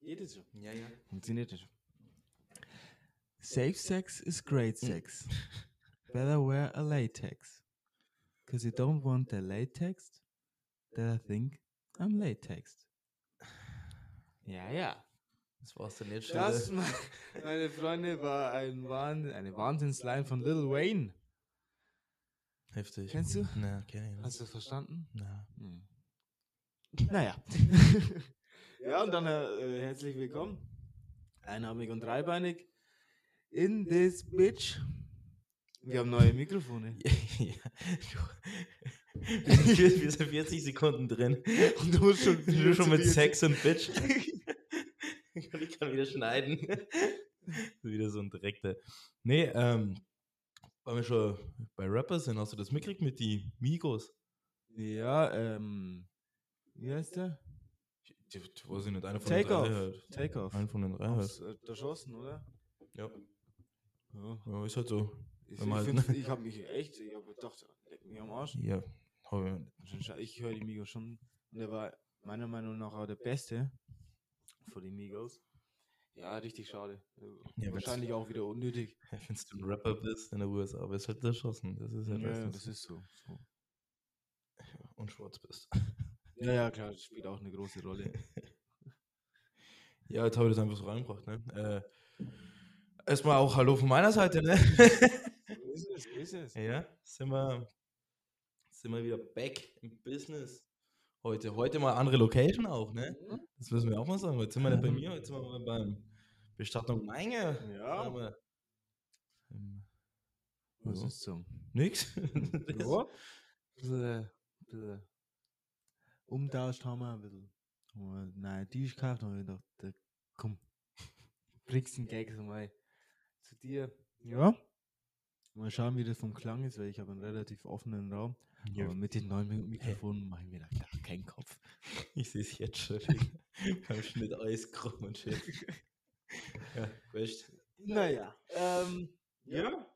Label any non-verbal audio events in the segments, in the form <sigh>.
Geht es schon? Ja, ja. Funktioniert das schon. Safe sex is great sex. Better wear a latex. Cause you don't want the latex that I think I'm latex. Ja, ja. Das war's dann jetzt Das, me- meine Freunde, war ein Wahn eine Wahnsinnsline von Lil Wayne. Heftig. Kennst du? Na, kenn ich nicht. Hast du verstanden? Na. Hm. Naja. <laughs> ja, und dann äh, herzlich willkommen. Einarmig und dreibeinig. In this bitch. Wir haben neue Mikrofone. <laughs> ja. Wir wir sind 40 Sekunden drin. Und du musst schon, <laughs> Du schon mit Sex und Bitch. ich kann wieder schneiden. wieder so ein direkter. Nee, ähm, weil wir schon bei Rappers sind, hast du das mitgekriegt mit die Migos? Ja, ähm. Wie heißt der? Die, weiß ich nicht, einer von Take den off. drei halt. Take off. Einer von den drei halt. äh, erschossen, oder? Ja. Ja. ja, ist halt so. Ich, ich, halt- find's- <laughs> ich habe mich echt, ich habe gedacht, leck mich am Arsch. Ja, hab ich, Ich höre die Migos schon. Und der war meiner Meinung nach auch der Beste von den Migos. Ja, richtig schade. Ja, Wahrscheinlich auch wieder unnötig. <laughs> wenn du ein Rapper bist in der USA, wirst du halt erschossen. Das ist halt Ja, das ist so. so. Und schwarz bist. Ja, ja, klar, das spielt auch eine große Rolle. <laughs> Ja, jetzt habe ich das einfach so reingebracht, ne? Äh, erstmal auch Hallo von meiner Seite, ne? So ist es, so ist es. ja, sind wir, sind wir wieder back im Business. Heute, heute mal andere Location auch, ne? Das müssen wir auch mal sagen. Heute sind wir nicht bei <laughs> mir, heute sind wir mal beim Bestattung Meine. Ja. Wir, ähm, Was ja. ist so? Nix. Ja. <laughs> Bisschen, bisschen umtauscht haben wir ein bisschen. Haben wir einen neuen Tisch gekauft und ich gedacht, da, komm, <laughs> bringst den Gag mal zu dir. Ja. Mal schauen, wie das vom Klang ist, weil ich habe einen relativ offenen Raum. Ja. Aber mit den neuen Mi- Mikrofonen mache ich mir da gar keinen Kopf. <laughs> Ich sehe es jetzt schon. <laughs> beim Schnitt alles krumm und shit. ja, weißt Naja. Ähm, ja.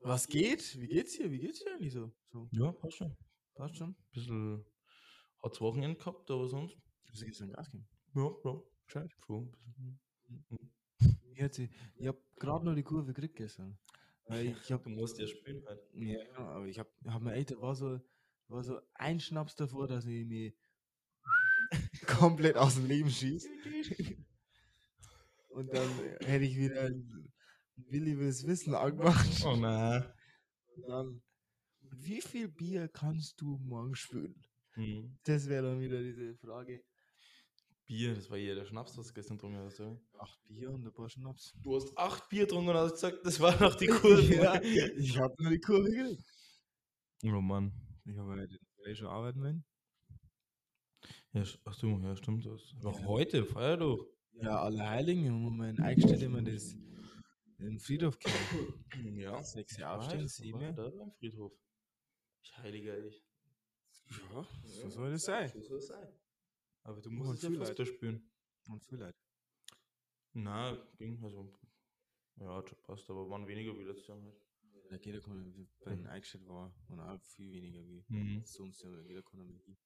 Was geht? Wie geht's hier? Wie geht's dir eigentlich so? so Ja, passt schon. Passt schon? bisschen hartes Wochenende gehabt, aber sonst. Du gehst dann Gas geben. Ja, ja. Gescheit. Schon. Ich, hatte- ich habe gerade noch die Kurve gekriegt gestern. Ich <laughs> habe Du musst ja spielen halt. Ja, aber ich habe hab mir echt, war so, war so ein Schnaps davor, dass ich mich <laughs> komplett aus dem Leben schieße. <laughs> Und dann hätte ich wieder ein Willi wills Wissen angemacht. Oh nein. Und dann, wie viel Bier kannst du morgen spülen? Hm. Das wäre dann wieder diese Frage. Bier, das war hier der Schnaps, was du gestern getrunken hast, oder? Acht Bier und ein paar Schnaps. Du hast acht Bier getrunken und hast gesagt, das war noch die <laughs> Kurve. ja, ich habe nur die Kurve gekriegt. Oh Mann. Ich habe heute gleich schon arbeiten wollen. Ja, ach du, ja, stimmt. Das war heute, feier doch. Ja, alle Heiligen, im Moment eingestellt immer das den Friedhof kennen. Ja. Sechs Jahre aufstehen, sieben. da beim Friedhof. Ich heiliger ich. Ja, so soll das sein. So soll es sein. Aber du musst es ja viel Fußball spielen. Und vielleicht. Na, ging, also. Ja, passt, aber waren weniger wie letztes Jahr halt. Da geht der Kunde, wie bei den eingestellt war, und auch viel weniger wie Mhm. sonst, ja, jeder Kunde mit die.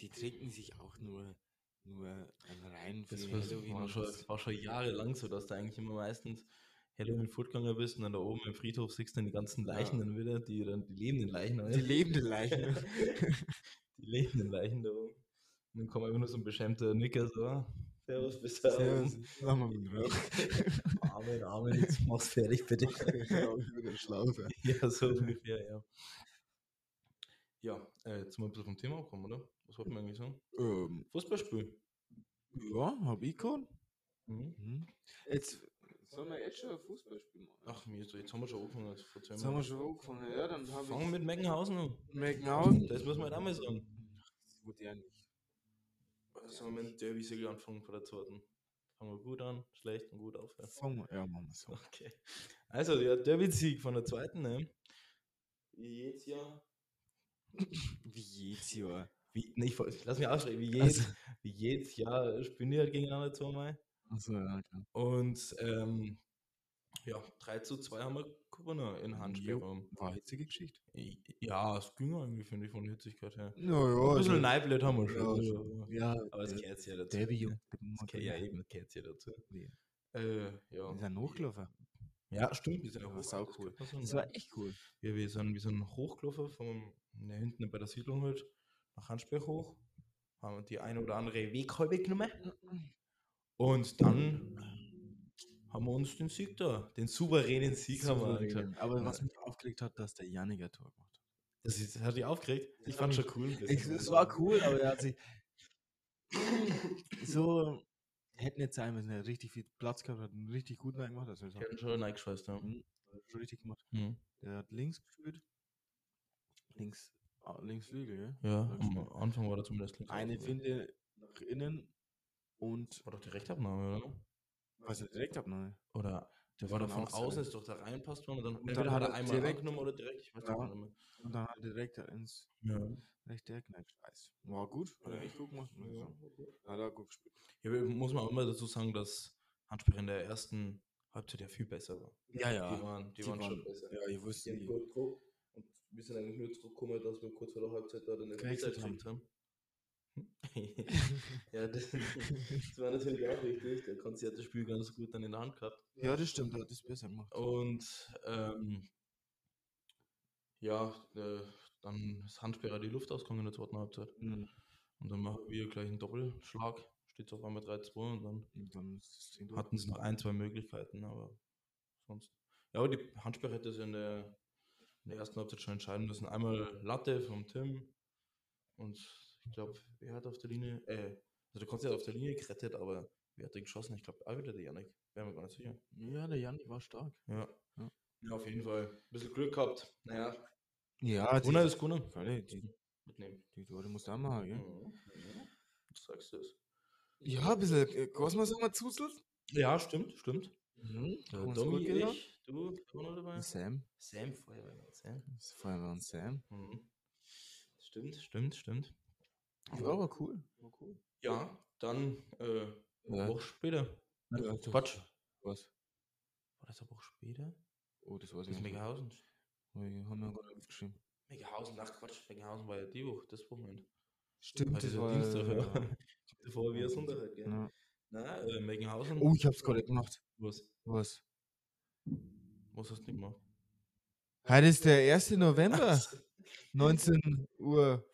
Die trinken sich auch nur, nur rein für Das war, war, schon, war schon jahrelang so, dass da eigentlich immer meistens Halloween fortgegangen bist und dann da oben im Friedhof siehst du dann die ganzen Leichen Ja. dann wieder, die dann die lebenden Leichen, Die lebenden Leichen. <laughs> die lebenden Leichen da oben. Und dann kommt einfach nur so ein beschämter Nicker so, Servus, bis da Servus. Sag mal Amen, <laughs> Amen, jetzt mach's fertig bitte. <laughs> Ich bin Schlaufe. ja, so ungefähr, ja. Ja, äh, jetzt mal ein bisschen vom Thema abkommen, oder? Was wollten wir eigentlich sagen? Ähm, Fußballspiel. ja, hab ich gehabt. Mhm. Mhm. Jetzt sollen wir jetzt schon ein Fußballspiel machen. Ach, mir ist, jetzt haben wir schon angefangen. Jetzt, vor zwei Jetzt haben wir schon angefangen. Ja, dann habe Fangen ich wir mit Meckenhausen an. Meckenhausen. Das muss man halt auch mal sagen. Das wurde ja nicht. Also haben wir mit Derby-Siegel anfangen von der zweiten. Fangen wir gut an, schlecht und gut aufhören. Fangen wir, ja, machen wir so. Okay. Also, der Derby-Sieg von der zweiten, ne? Wie jedes Jahr. <laughs> Wie jedes Jahr. Wie, nee, ich, ich lass mich ausschreiben. Wie jedes, Also- wie jedes Jahr spielen die halt gegeneinander zweimal. Achso, ja, klar. Und ähm, ja, 3 zu 2 haben wir gewonnen in Handsperre. War hitzige Geschichte. Ja, es ging irgendwie, finde ich, von der Hitzigkeit her. Ja, Ein bisschen Neiblet haben wir ja, schon. schon. Ja, Aber es der- gehört ja dazu. Das gehört ja eben, das gehört ja dazu. Nee. Äh, ja. Ist ein Hochgelaufen. Ja, stimmt. Wir sind Ja, auch sau hoch- cool. das Das war echt cool. Ja, wir sind, wir sind hochgelaufen, von ja, hinten bei der Siedlung halt, nach Handsberg hoch, haben die eine oder andere Weghalbe genommen und dann haben wir uns den Sieg da, den souveränen Sieg haben wir Souverän. angeschaut. Aber Ja. was mich aufgeregt hat, dass der Janiger Tor gemacht hat. Das, ist, das hat dich aufgeregt? Ich fand hat schon cool. es war cool, aber er hat sich <laughs> so hätte nicht sein müssen. Er hat richtig viel Platz gehabt, hat einen richtig guten gemacht. Also, Die hatten schon reingeschweißt, ja. Mhm. hat schon richtig gemacht. Mhm. Der hat links gespielt. Links, ah, links Flügel? Ja, Hat am. Anfang war der zumindest links Eine. Finte nach innen und War doch die Rechtabnahme, oder? was er direkt abnahme. Oder der war doch von außen, ist doch da reinpasst worden und dann, Und dann hat er er einmal direkt- oder direkt, ich weiß Ja. nicht mehr. Und dann hat er direkt ins Ja. rechte Eck gescheißt. War gut, hat er echt gut gemacht. muss Ja. Hat er gut gespielt. Ja, muss man auch immer dazu sagen, dass Handspiel in der ersten Halbzeit ja viel besser war. Ja, ja. Die waren, die Die waren, schon waren- besser. Ja, ich wusste, Die gut geguckt und wir sind eigentlich nur zurückgekommen, dass wir kurz vor der Halbzeit da den Gewechselt Elfmeter gekriegt haben. <laughs> ja, das, <laughs> das war natürlich auch wichtig. Der Konzi hat das Spiel ganz gut dann in der Hand gehabt. Ja, das stimmt, er hat das besser gemacht. Und ähm, ja, äh, dann ist Handsperrer die Luft ausgegangen in der zweiten Halbzeit. Mhm. Und dann machen wir gleich einen Doppelschlag. Steht auf einmal 3-2 und dann Und dann hatten sie noch ein, zwei Möglichkeiten, aber sonst. Ja, aber die Handsperre hätte es in der, in der ersten Halbzeit schon entscheiden müssen. Einmal Latte vom Tim und ich glaube, wer hat auf der Linie, äh, also der Konzi hat auf der Linie gerettet, aber wer hat den geschossen? Ich glaube, auch wieder der Janik. Wäre mir gar nicht sicher. Ja, der Janik war stark. Ja. Ja. Ja, auf jeden Fall. Ein bisschen Glück gehabt. Naja, Ja, Gunnar ist Gunnar. Die, Mitnehmen. die Tore musst du auch machen, gell? Mhm. Mhm. Du sagst es. Ja, ein bisschen äh, Kosmos haben wir zuzelt. Ja, stimmt, stimmt. Mhm. Haben wir Domi, ich, du, noch dabei? Sam. Sam, Feuerwehrmann, Sam. Das ist Feuerwehr Sam. Mhm. Stimmt, stimmt, stimmt. Ja, war cool. War cool. Ja, dann äh, eine Ja. Woche später. Nein, Ja, doch. Quatsch. Was? War das eine Woche später? Oh, das weiß Das nicht. Megahausen. Wir haben ja gar nicht aufgeschrieben. Megahausen, ach Quatsch, Megahausen war ja die Woche, das Wochenende. Stimmt, Heute das ist war Dienstag, ja. ja. <laughs> Davor wie ein Sonntag halt, gell? Ja. Na, äh, Megahausen. Oh, ich hab's gerade gemacht. Was? Was? Was hast du nicht gemacht? Heute ist der 1. November, <laughs> 19.15 Uhr.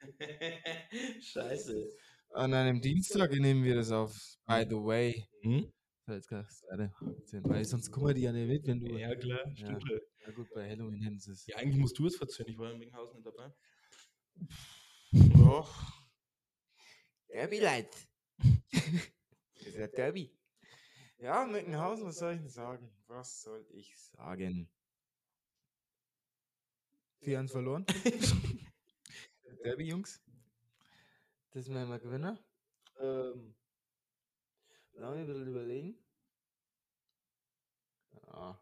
<laughs> Scheiße. An einem Dienstag nehmen wir das auf. By the way. Hm? Jetzt Weil sonst kommen die ja nicht mit, wenn du. Ja, klar, stimmt. schon. Ja, gut, bei Halloween hätten sie es. Ja, eigentlich musst du es verzeihen, ich war in Megahausen nicht dabei. Ja. Derby Light. das <laughs> ist ja Derby. Ja, Meckenhausen, was soll ich denn sagen? Was soll ich sagen? 4-1 verloren. <laughs> Derby, Jungs. Das werden wir Gewinner. Ähm, lange ein bisschen überlegen. Ja,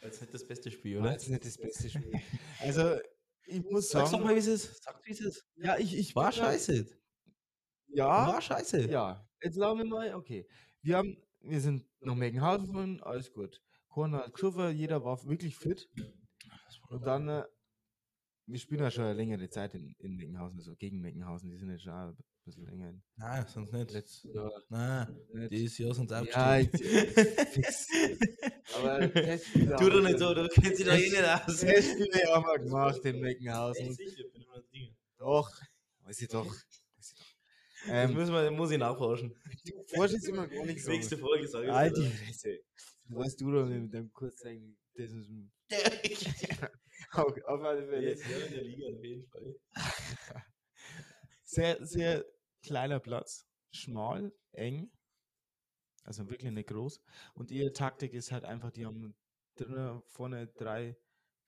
Als nicht das beste Spiel, oder? jetzt nicht das beste Spiel. <laughs> Also, ich muss Sag's doch sagen. mal, wie es ist. Sag, wie es ist. Ja, ich, ich War scheiße. Ja, War scheiße. Ja, jetzt sagen wir mal, okay. Wir haben, wir sind nach Meckenhausen gefahren, alles gut. Korn hat jeder war wirklich fit. Und dann, äh, wir spielen ja schon eine längere Zeit in, in Meckenhausen, also gegen Meckenhausen, die sind jetzt schon ein bisschen länger in Nein, sonst nicht. letztes Jahr. Nein, Nicht. dieses Jahr sind sie Ja, abgestiegen. jetzt, fix. <laughs> Aber <laughs> Tu doch nicht so, du kennst dich doch eh nicht aus. Testspiele haben wir gemacht in Meckenhausen. sicher, bin immer das Ding. Doch, weiß ich doch. Ich. Das Ähm, müssen wir, muss ich nachforschen. du forschst immer gar nichts. <laughs> Nächste Folge sage ich. Halt die Fresse. Weißt du doch mit deinem Kurzzeichen, das ist ein. Auf, auf alle Fälle. Ja in der Liga auf jeden Fall. Sehr, sehr kleiner Platz. Schmal, eng. Also wirklich nicht groß. Und ihre Taktik ist halt einfach, die haben drinnen vorne drei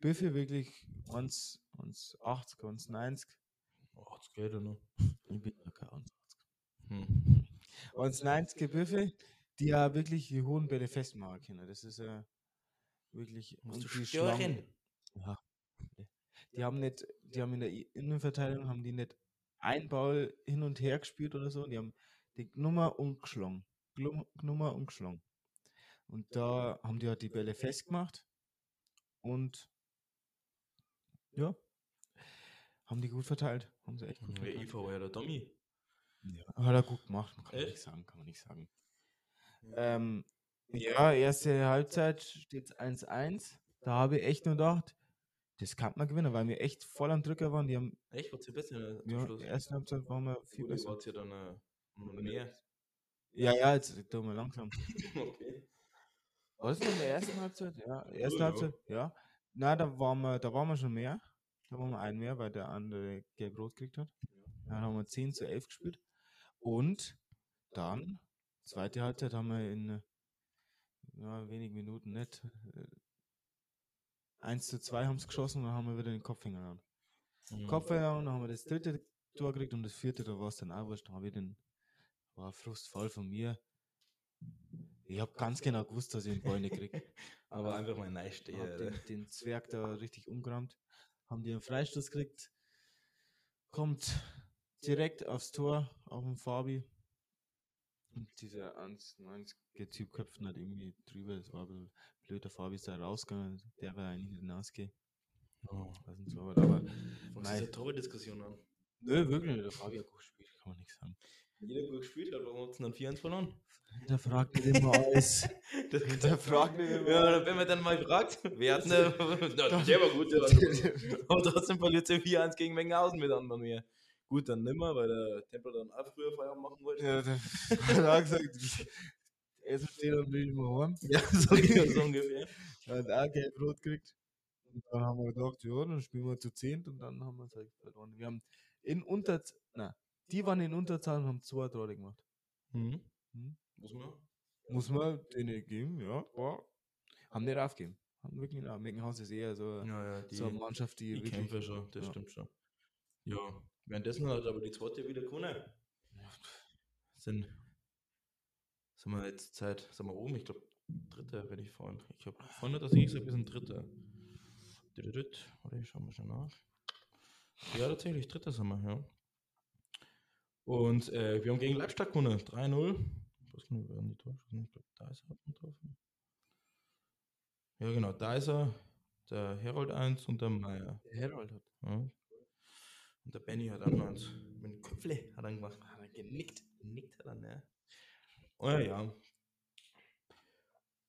Büffe, wirklich uns, uns 80, uns 90. Oh, das geht ja noch. Ich bin ja kein 80. Hm. Uns 90 Büffe, die ja wirklich die hohen Bälle festmachen können. Das ist ja wirklich. Musst du stören. Ja. Die haben nicht, die haben in der Innenverteidigung haben die nicht ein Ball hin und her gespielt oder so. Die haben die Nummer und geschlagen. Glum- Nummer und geschlagen. Und da haben die halt die Bälle festgemacht. Und ja, haben die gut verteilt. Haben sie echt gut Der. IV war ja der Dummy. Ja, hat er gut gemacht, kann man nicht sagen, kann man nicht sagen. Ähm, ja, erste Halbzeit steht 1-1. Da habe ich echt nur gedacht, das kann man gewinnen, weil wir echt voll am Drücker waren. Die haben, Echt, was ihr besser zum ja, Schluss? erste Halbzeit waren wir viel ihr besser. wart ja dann äh, mehr. Ja, ja, jetzt tun wir langsam. <laughs> okay. War das noch in der ersten Halbzeit? Ja, erste ja. Halbzeit, ja. Na, da waren wir, da waren wir schon mehr. Da waren wir ein mehr, weil der andere gelb-rot gekriegt hat. Dann haben wir 10 zu 11 gespielt. Und dann, zweite Halbzeit, haben wir in äh, ja, wenigen Minuten nicht. Äh, 1 zu 2 haben sie geschossen und dann haben wir wieder den Kopf hingehauen. Mhm. Kopf hingehauen, dann haben wir das dritte Tor gekriegt und das vierte, da war es dann auch wurscht. Da habe ich den, war Frust voll von mir. Ich habe ganz genau gewusst, dass ich den Ball nicht kriege. <laughs> Aber einfach mal nice stehen. Den, den Zwerg da richtig umgerammt. Haben die einen Freistoß gekriegt. Kommt direkt aufs Tor, auf den Fabi. Und dieser 1,90 Typ köpft nicht irgendwie drüber. Das war ein bisschen blöd. Der Fabi ist da rausgegangen. Der war eigentlich nicht hinausgehen. Oh. Was denn so, aber, aber Von Nein. dieser Tore-Diskussion an. nö, wirklich nicht. Der Fabi hat gut gespielt, kann man nicht sagen. Jeder gut gespielt hat, warum hat es dann 4-1 verloren? Der fragt nicht immer alles. <laughs> Das, Der fragt mich immer. Ja, wenn man dann mal fragt, wer hat eine. <laughs> <laughs> Na, der war gut, der war gut. Aber trotzdem verliert sie 4-1 gegen Mengenhausen mit anderen mehr. Gut, dann nimmer, weil der Tempel dann auch früher Feierabend machen wollte. Ja, der <laughs> hat auch gesagt, er steht und will immer heim. Ja, so, <laughs> so ungefähr. Er hat auch gelb-rot gekriegt. Und dann haben wir gedacht, ja, dann spielen wir zu zehnt und dann haben wir es halt verloren. Wir haben in Unterzahl, na, die waren in Unterzahl und haben zwei Tore gemacht. Mhm. Hm? Muss man? Muss man denen geben, ja. War, haben nicht aufgegeben. Haben wirklich nicht auf. Meckenhaus ist eher so, Ja, ja, die, so eine Mannschaft, die, die wirklich. kämpfen schon, das ja. stimmt schon. Ja, währenddessen hat aber die zweite wieder gewonnen. Sind, sind wir jetzt Zeit, sind wir oben? Ich glaube, dritter, wenn ich vorhin. Ich habe vorhin dass ich gesagt, wir sind dritter. Dritt, Oder ich schau mal schon nach. Ja, tatsächlich, dritter sind wir, ja. Und äh, wir haben gegen Leibstadt gewonnen, 3-0. Ich weiß gar nicht, wer an die hat. Ich glaube, Deiser hat einen getroffen. Ja, genau, Deiser, der Herold 1 und der Meier. Der Herold hat. Ja. Und der Benny hat noch eins mit dem Köpfle hat er gemacht. Hat er genickt. Hat er, ne? Oh ja, ja.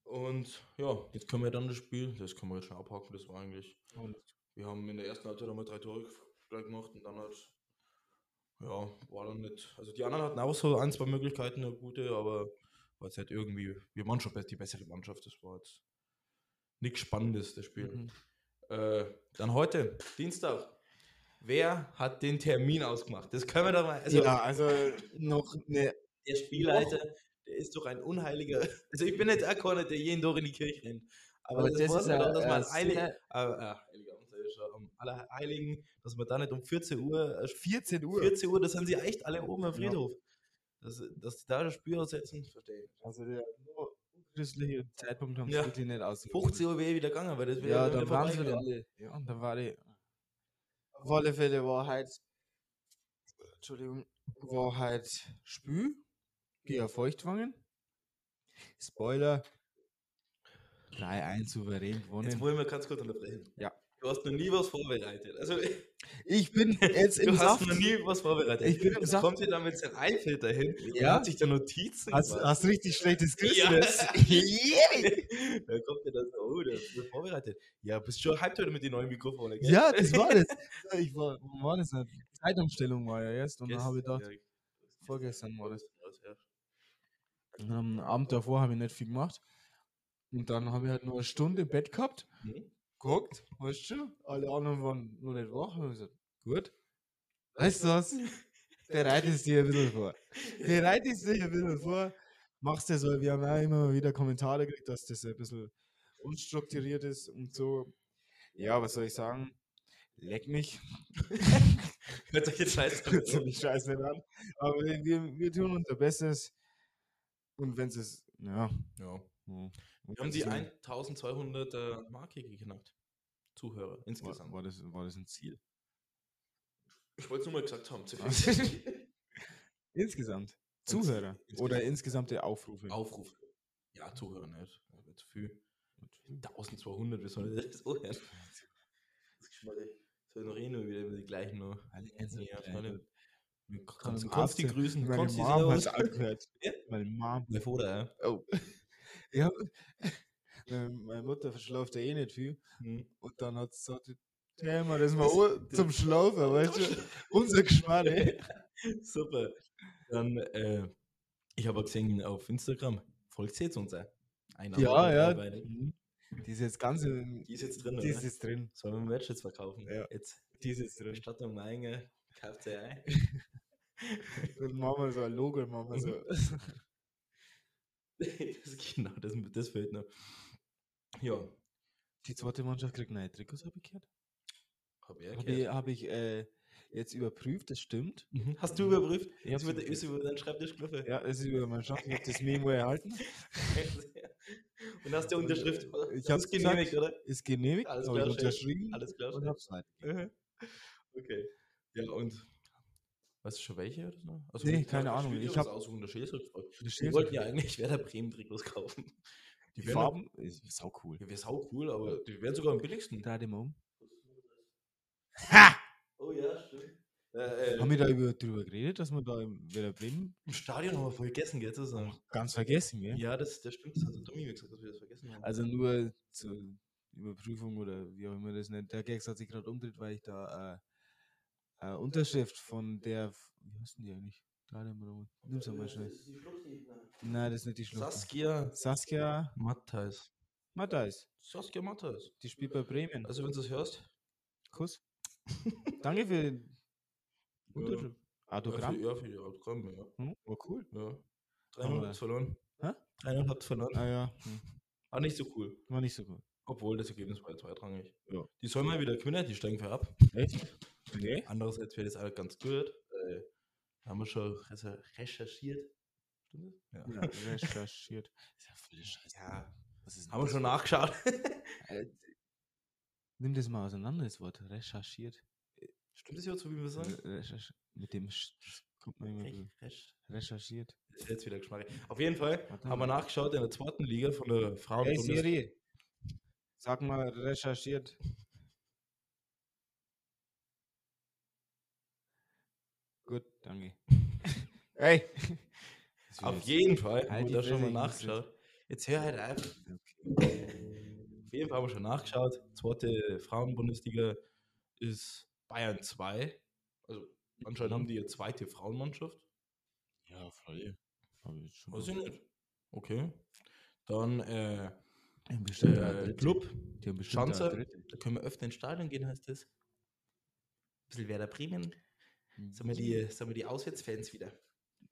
Und ja, jetzt können wir dann das Spiel, das können wir jetzt schon abhaken, das war eigentlich. Und Wir haben in der ersten Halbzeit einmal drei Tore gleich gemacht und dann halt, ja, war dann nicht. Also die anderen hatten auch so ein, zwei Möglichkeiten, eine gute, aber war jetzt halt irgendwie, wir waren schon die bessere Mannschaft, das war jetzt nichts Spannendes, das Spiel. Mhm. Äh, dann heute, Dienstag. Wer hat den Termin ausgemacht? Das können wir doch mal. Also, ja, also noch eine. der Spielleiter, der ist doch ein unheiliger. Also, ich bin jetzt auch keiner, der jeden Tag in die Kirche rennt. Aber, Aber das, das weiß ist man ja, doch, dass man äh, heilig, äh, äh, heiliger Allerheiligen, dass man da nicht um 14 Uhr, äh, 14 Uhr. 14 Uhr, das sind sie echt alle oben am Ja. Friedhof. Dass, dass die da das Spiel aussetzen, verstehe ich. Also der christliche Zeitpunkt haben sie Ja. wirklich nicht aus. 15 Uhr wäre ich wieder gegangen, weil das wäre Ja, wieder dann waren sie wieder alle. Ja, und dann war die. Auf alle Fälle war halt. Entschuldigung. War halt Spül. Gegen Feuchtwangen. Spoiler. 3-1 souverän Jetzt gewonnen. wollen wir ganz kurz unterbrechen. Ja. Du hast noch nie was vorbereitet. Also, Ich bin <laughs> jetzt im du hast Saft. noch nie was vorbereitet. Ich bin im Jetzt Saft. kommt ihr da mit seinem iPad dahin Ja. und hat sich da Notizen Hast, gemacht. hast richtig schlechtes Ja. Christmas. <laughs> <laughs> Yeah. da kommt ihr da so, oh, der ist vorbereitet. Ja, bist schon hyped heute mit den neuen Mikrofonen, gell? ja, das war das. Ich war, war das nicht? Zeitumstellung war ja erst und dann habe ich gedacht, Ja, vorgestern war das. ja. Und am Abend davor habe ich nicht viel gemacht. Und dann habe ich halt nur eine Stunde im Bett gehabt, Mhm. Geguckt, weißt du, alle anderen waren noch nicht wach. Und ich gesagt, gut, weißt du was, bereitest dir ein bisschen vor. Bereitest dich ein bisschen vor, machst das so, wir haben auch immer wieder Kommentare gekriegt, dass das ein bisschen unstrukturiert ist und so. Ja, was soll ich sagen? Leck mich. <laughs> Hört euch jetzt scheiße Hört sich nicht scheiße nicht an. Aber wir, wir, tun unser Bestes. Und wenn es, ja. Ja. ja. Wir haben die 1200 äh, Marke geknackt. Zuhörer war, insgesamt. war, das, war das ein Ziel? Ich wollte es nur mal gesagt haben. Zu <laughs> Insgesamt. Zuhörer. Insgesamt. Oder insgesamte Aufrufe. Aufruf. Ja, Zuhörer nicht. Nicht zu viel. 1200, wie soll ich das <laughs> so hören? Das Geschmack, soll noch eh nur wieder die gleichen noch. Alle ganzen Ja. Kann Kannst, die Arzt- grüßen, Meine kannst die Mom hat servus. angehört. Meine Mom. Live oder, ja? Oh. Ja. <laughs> Meine Mutter verschlaft ja eh nicht viel. Hm. Und dann hat sie gesagt, drehen wir das mal an zum Schlafen, weißt du? <laughs> Unser Geschmack, ey. <laughs> Super. Dann, äh, ich habe gesehen auf Instagram, folgt sie jetzt uns auch. Eine Ja, ja. Arbeit. Mhm. Die ist jetzt ganz in, Die ist jetzt drin, die ist jetzt drin. Sollen wir Merch jetzt verkaufen? Ja. Jetzt. Die ist jetzt drin. Bestattung Meinge, kauft sie ein. Dann machen wir so ein Logo, machen wir so. <laughs> das, genau, das, das fehlt noch. Ja, Die zweite Mannschaft kriegt neue Trikots, habe ich gehört. hab ich Habe ich, hab ich äh, jetzt überprüft, das stimmt. Mhm. Hast du überprüft? Ich Ist hab's über, ist überprüft. über deinen Schreibtisch gelaufen? Ja, es ist über meinen Schatten, ich habe das Memo erhalten. <laughs> Und hast du Unterschrift? Ich Hast hab's es genehmigt, gesagt. oder? Ist genehmigt, Alles habe ich klar, unterschrieben Alles klar. und hab's weitergegeben. <laughs> Okay. Ja, und weißt du schon welche oder so? Also, Nee, keine das Ahnung, ich was hab- aussuchen, der gefragt. Die Wir wollten ja eigentlich Werder Bremen Trikots kaufen. Die wären Farben ist sau cool. Ja, wäre sau cool, aber die wären sogar am billigsten. Die mal um. Oh ja, stimmt. Äh, äh, Haben wir da über, drüber geredet, dass wir da im Werder Bremen Im Stadion haben wir vergessen, gell, sagen. ganz vergessen, gell? Ja, das, das stimmt. Das hat der Tommy mir gesagt, dass wir das vergessen haben. Also nur zur Überprüfung oder wie auch immer das nennt. Der Gags hat sich gerade umdreht, weil ich da äh, äh, Unterschrift von der, wie heißt denn die eigentlich? Da den mal, nimm's mal schnell. Nein, das ist nicht die Schlucht. Saskia Saskia Matthijs. Matthijs, Saskia Matthijs. die spielt bei Bremen. Also, wenn du das hörst. Kuss. Danke für die Unterschrift. Autogramm. Ja, für, ja, für die Autogramm, ja. Hm, war cool. ja. 3-0 Aber- habt's verloren. Hä? 3-0 habt's verloren. Ah ja, hm. Aber nicht so cool. war nicht so gut. Obwohl, das Ergebnis war ja zweitrangig. Ja. Die sollen mal wieder gewinnen, die steigen für ab. Echt? Nee. Andererseits wäre das auch ganz gut. Äh, haben wir schon recher- recherchiert. Stimmt das? Ja. Ja, recherchiert. <laughs> Ist ja voll Scheiße. Ja. Was ist denn Haben wir schon nachgeschaut. Äh, Nimm das mal auseinander, das Wort. Recherchiert. Stimmt das jetzt so, wie wir sagen? Re- recherch- Mit dem Sch man immer Rech- recherchiert. Ist jetzt wieder Geschmack. Auf jeden Fall Warte haben wir mal. nachgeschaut in der zweiten Liga von der Frauen. Hey Siri, sag mal recherchiert. Gut, danke. hey! <laughs> Auf jeden Fall Halt haben die wir da schon mal nachgeschaut. Jetzt hör halt. Okay. Auf jeden Fall haben wir schon nachgeschaut. Zweite Frauenbundesliga ist Bayern 2. Also anscheinend haben die eine zweite Frauenmannschaft. Ja, voll. Weiß ich nicht. Okay. Dann äh, Die haben bestimmt äh. Club. Die haben bestimmt Schanze. Da können wir öfter ins Stadion gehen, heißt das. Ein bisschen Werder Bremen. Mhm. Sind wir die, wir die Auswärtsfans wieder.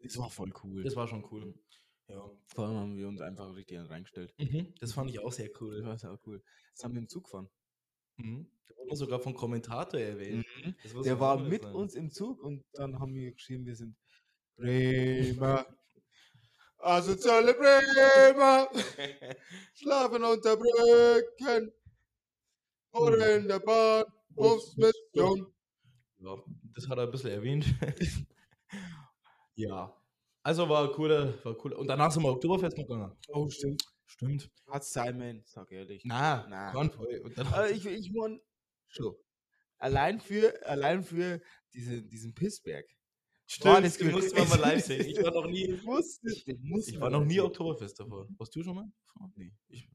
Das war voll cool. Das war schon cool. Ja. Vor allem haben wir uns einfach richtig reingestellt. Mhm. Das fand ich auch sehr Das cool. war auch cool. Das haben wir im Zug gefahren. Mhm. Da wurde sogar vom Kommentator erwähnt. Das muss Der war mit sagen. uns im Zug und dann haben wir geschrieben, wir sind Bremer. Asoziale Bremer schlafen unter Brücken oder in der Bahn. Busmission. Ja, das hat er ein bisschen erwähnt. <laughs> ja. Also war cooler, war cool. Und danach sind wir Oktoberfest noch gegangen. Oh, stimmt. Stimmt. Hat's Simon, sag ehrlich. Na, Na. Aber ich, ich mein, schon. Allein für, allein für diese, diesen Pissberg. Stimmt, das mussten wir mal live sehen. Ich war noch nie, musste, <laughs> musste ich war noch nie Oktoberfest davor. Warst du schon mal? Nee. Ich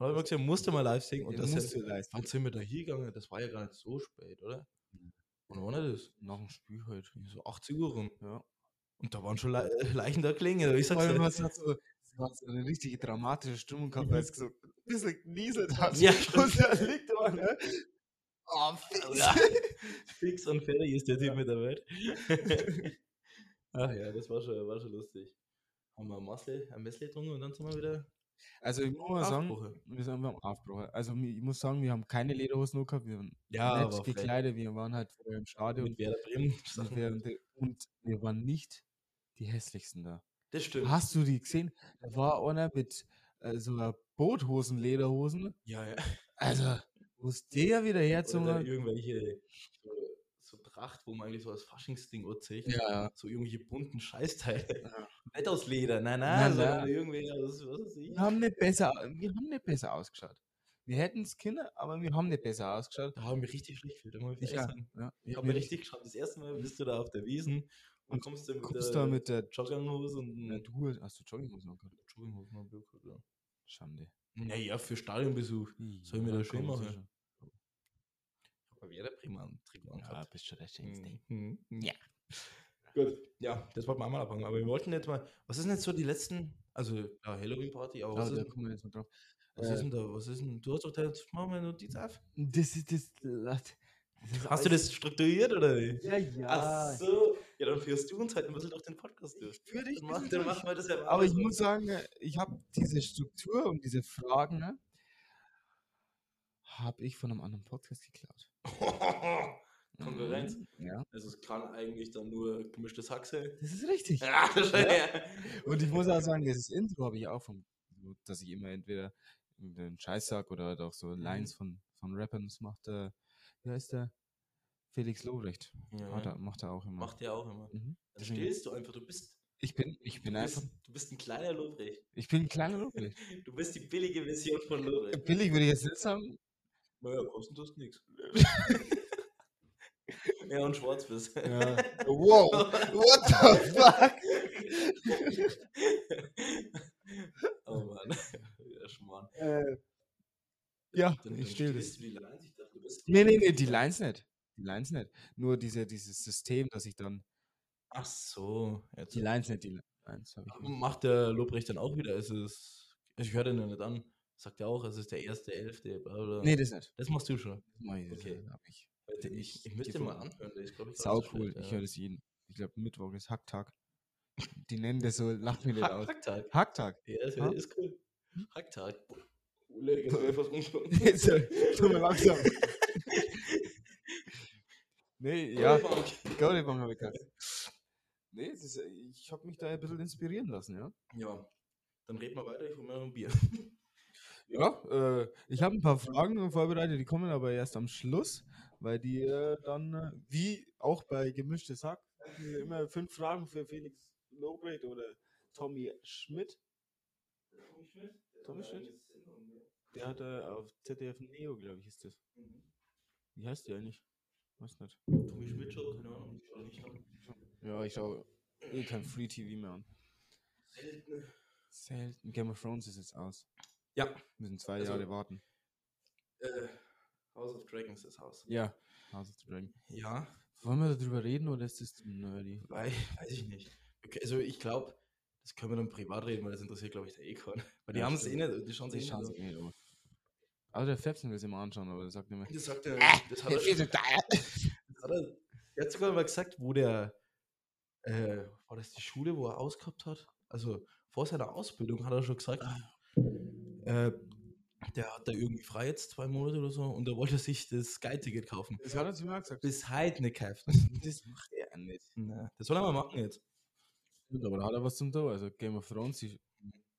habe gesagt, musste mal live singen. Und das ja, leisten. wann sind wir da hingegangen? Das war ja gar nicht so spät, oder? Und wann war das? Nach dem Spiel halt. So 80 Uhr rum. Ja. Und da waren schon Le Leichen da klingen. Ich sag's dir. es so, hat so eine richtige dramatische Stimmung gehabt, weil es so ein bisschen genieselt hat. Ja, <laughs> und da liegt man, ne? Oh, fix. Ja. <laughs> Fix und fertig ist der Typ mit der Welt. <laughs> Ach ja, das war schon, war schon lustig. Haben wir ein Massle, ein Messle getrunken und dann sind wir wieder Also ich muss mal sagen, wir sind am Aufbruch. Also ich muss sagen, wir haben keine Lederhosen noch gehabt, wir waren Ja, vielleicht gekleidet, wir waren halt vorher im Stadion mit Werder Bremen. <laughs> und wir, und wir waren nicht die hässlichsten da. Das stimmt. Hast du die gesehen? Da war einer mit äh, so einer Boothosen, Lederhosen. Ja, ja. Also, wo ist der wieder dann hat? irgendwelche so, so Tracht, wo man eigentlich so als Faschingsding anzieht. Ja, ja. So irgendwelche bunten Scheißteile. Ja. <laughs> komplett aus Leder. Nein, Nein, nein, nein. irgendwie aus, was weiß ich. Wir haben nicht besser, wir haben nicht besser ausgeschaut. Wir hätten es können, aber wir haben nicht besser ausgeschaut. Da haben wir richtig schlecht gefühlt. Ich, ja, ja. Ich habe mir richtig geschaut. Das erste Mal bist du da auf der Wiesen und Und kommst da mit kommst der da mit der Jogginghose und Na, du hast- du Jogginghosen angehabt? Jogginghosen am Bild gehabt, ja. Schande. Naja, für Stadionbesuch. Soll ich mir Ja, das schön machen? Sicher. Aber wer der prima Trick Ja, angehabt. bist schon der Schönste. Mhm. Ja. Gut, ja, das wollten wir einmal abfangen. Aber wir wollten jetzt mal, was ist denn jetzt so die letzten, also ja, Halloween-Party, aber was, Ja, da ist, kommen wir jetzt mal drauf. was äh, ist denn da, was ist denn, du hast doch da jetzt, machen wir eine Notiz auf. Das ist das. das Hast du das strukturiert oder wie? Ja, ja. Ach so, ja, dann führst du uns halt ein bisschen durch den Podcast durch. Führ dich Dann, mach, dann machen wir das ja mal Aber ich muss sagen, ich habe diese Struktur und diese Fragen, ne, habe ich von einem anderen Podcast geklaut. <laughs> Konkurrenz. Mhm, Ja, Also es kann eigentlich dann nur gemischtes Hack sein. das ist richtig. <laughs> Ja, ja. Und ich muss auch sagen, das Intro habe ich auch vom, dass ich immer entweder den Scheiß sag oder halt auch so Lines von, von Rappern. Das macht der, wie heißt der? Felix Lobrecht. Er, macht er auch immer. Macht der auch immer. Mhm. Dann stillst du einfach, du bist, Ich bin, ich bin du einfach, bist, du bist ein kleiner Lobrecht. ich bin ein kleiner Lobrecht. <laughs> Du bist die billige Version von Lobrecht. Billig würde ich jetzt nicht sagen. Naja, kosten tust nichts. <laughs> Ja, und schwarz bist. Ja. <laughs> Wow, what the fuck? <laughs> oh Mann. Ja, Schmarrn. Äh, ja, Dann, ich stehe das. die Lines. Ich dachte. Nee, nee, nee, die Lines nicht. Die Lines nicht. Nur diese, dieses System, dass ich dann. Ach so. Jetzt Die Lines nicht, die Lines. Macht der Lobrecht dann auch wieder? Es ist, ich höre den ja nicht an. Sagt er auch, es ist der erste, elfte, bla bla. Nee, das nicht. Das machst du schon. Das mach ich, das Okay. hab ich. Ich, ich, ich müsste mal anhören. Glaub ich, Sau nicht cool. schlecht, Ich ja. höre das jeden. Ich glaube, Mittwoch ist Hacktag. Die nennen das so, lach mir nicht aus. Hacktag. Hacktag. Ja, das Ha? ist cool. Hacktag. Ole, jetzt hab ich fast umgeschaut. <laughs> Jetzt, tu mir langsam. nee, ja. Goldbank habe ich gesagt. Nee, ist, ich habe mich da ein bisschen inspirieren lassen, ja. Ja, dann reden wir weiter. Ich hole mir noch ein Bier. Ja, äh, ich habe ein paar Fragen vorbereitet, die kommen aber erst am Schluss, weil die äh, dann, äh, wie auch bei Gemischtes Hack, äh, immer fünf Fragen für Felix Lobrecht oder Tommy Schmidt. Tommy Schmidt? Der hat äh, auf ZDF Neo, glaube ich, ist das. Wie heißt die eigentlich? Weiß nicht. Tommy Schmidt schon, keine Ahnung. Ich schau nicht an. Ja, ich schaue eh kein Free TV mehr an. Selten. Selten. Game of Thrones ist jetzt aus. Ja. Wir müssen zwei Also- Jahre warten. Äh, House of Dragons das Haus. Ja. House of the Dragon. Ja, Wollen wir darüber reden oder ist das nerdy? weil, weiß ich nicht. Okay, also ich glaube, das können wir dann privat reden, weil das interessiert, glaube ich, der Econ. Weil die Ja, haben es eh nicht, die schauen sich eh nicht eh. Also der Fepsen will es immer anschauen, aber der sagt immer. Das sagt er, das hat er, schon- das hat er, er hat sogar mal gesagt, wo der, äh, war das die Schule, wo er ausgehabt hat? Also vor seiner Ausbildung hat er schon gesagt, äh, der hat da irgendwie frei jetzt zwei Monate oder so und er wollte sich das Sky-Ticket kaufen. Das hat er zu mir gesagt. Bis heute nicht gekauft. <laughs> Das macht er nicht. Na, das soll er mal machen jetzt. Gut, aber da hat er was zum tun. Also Game of Thrones ist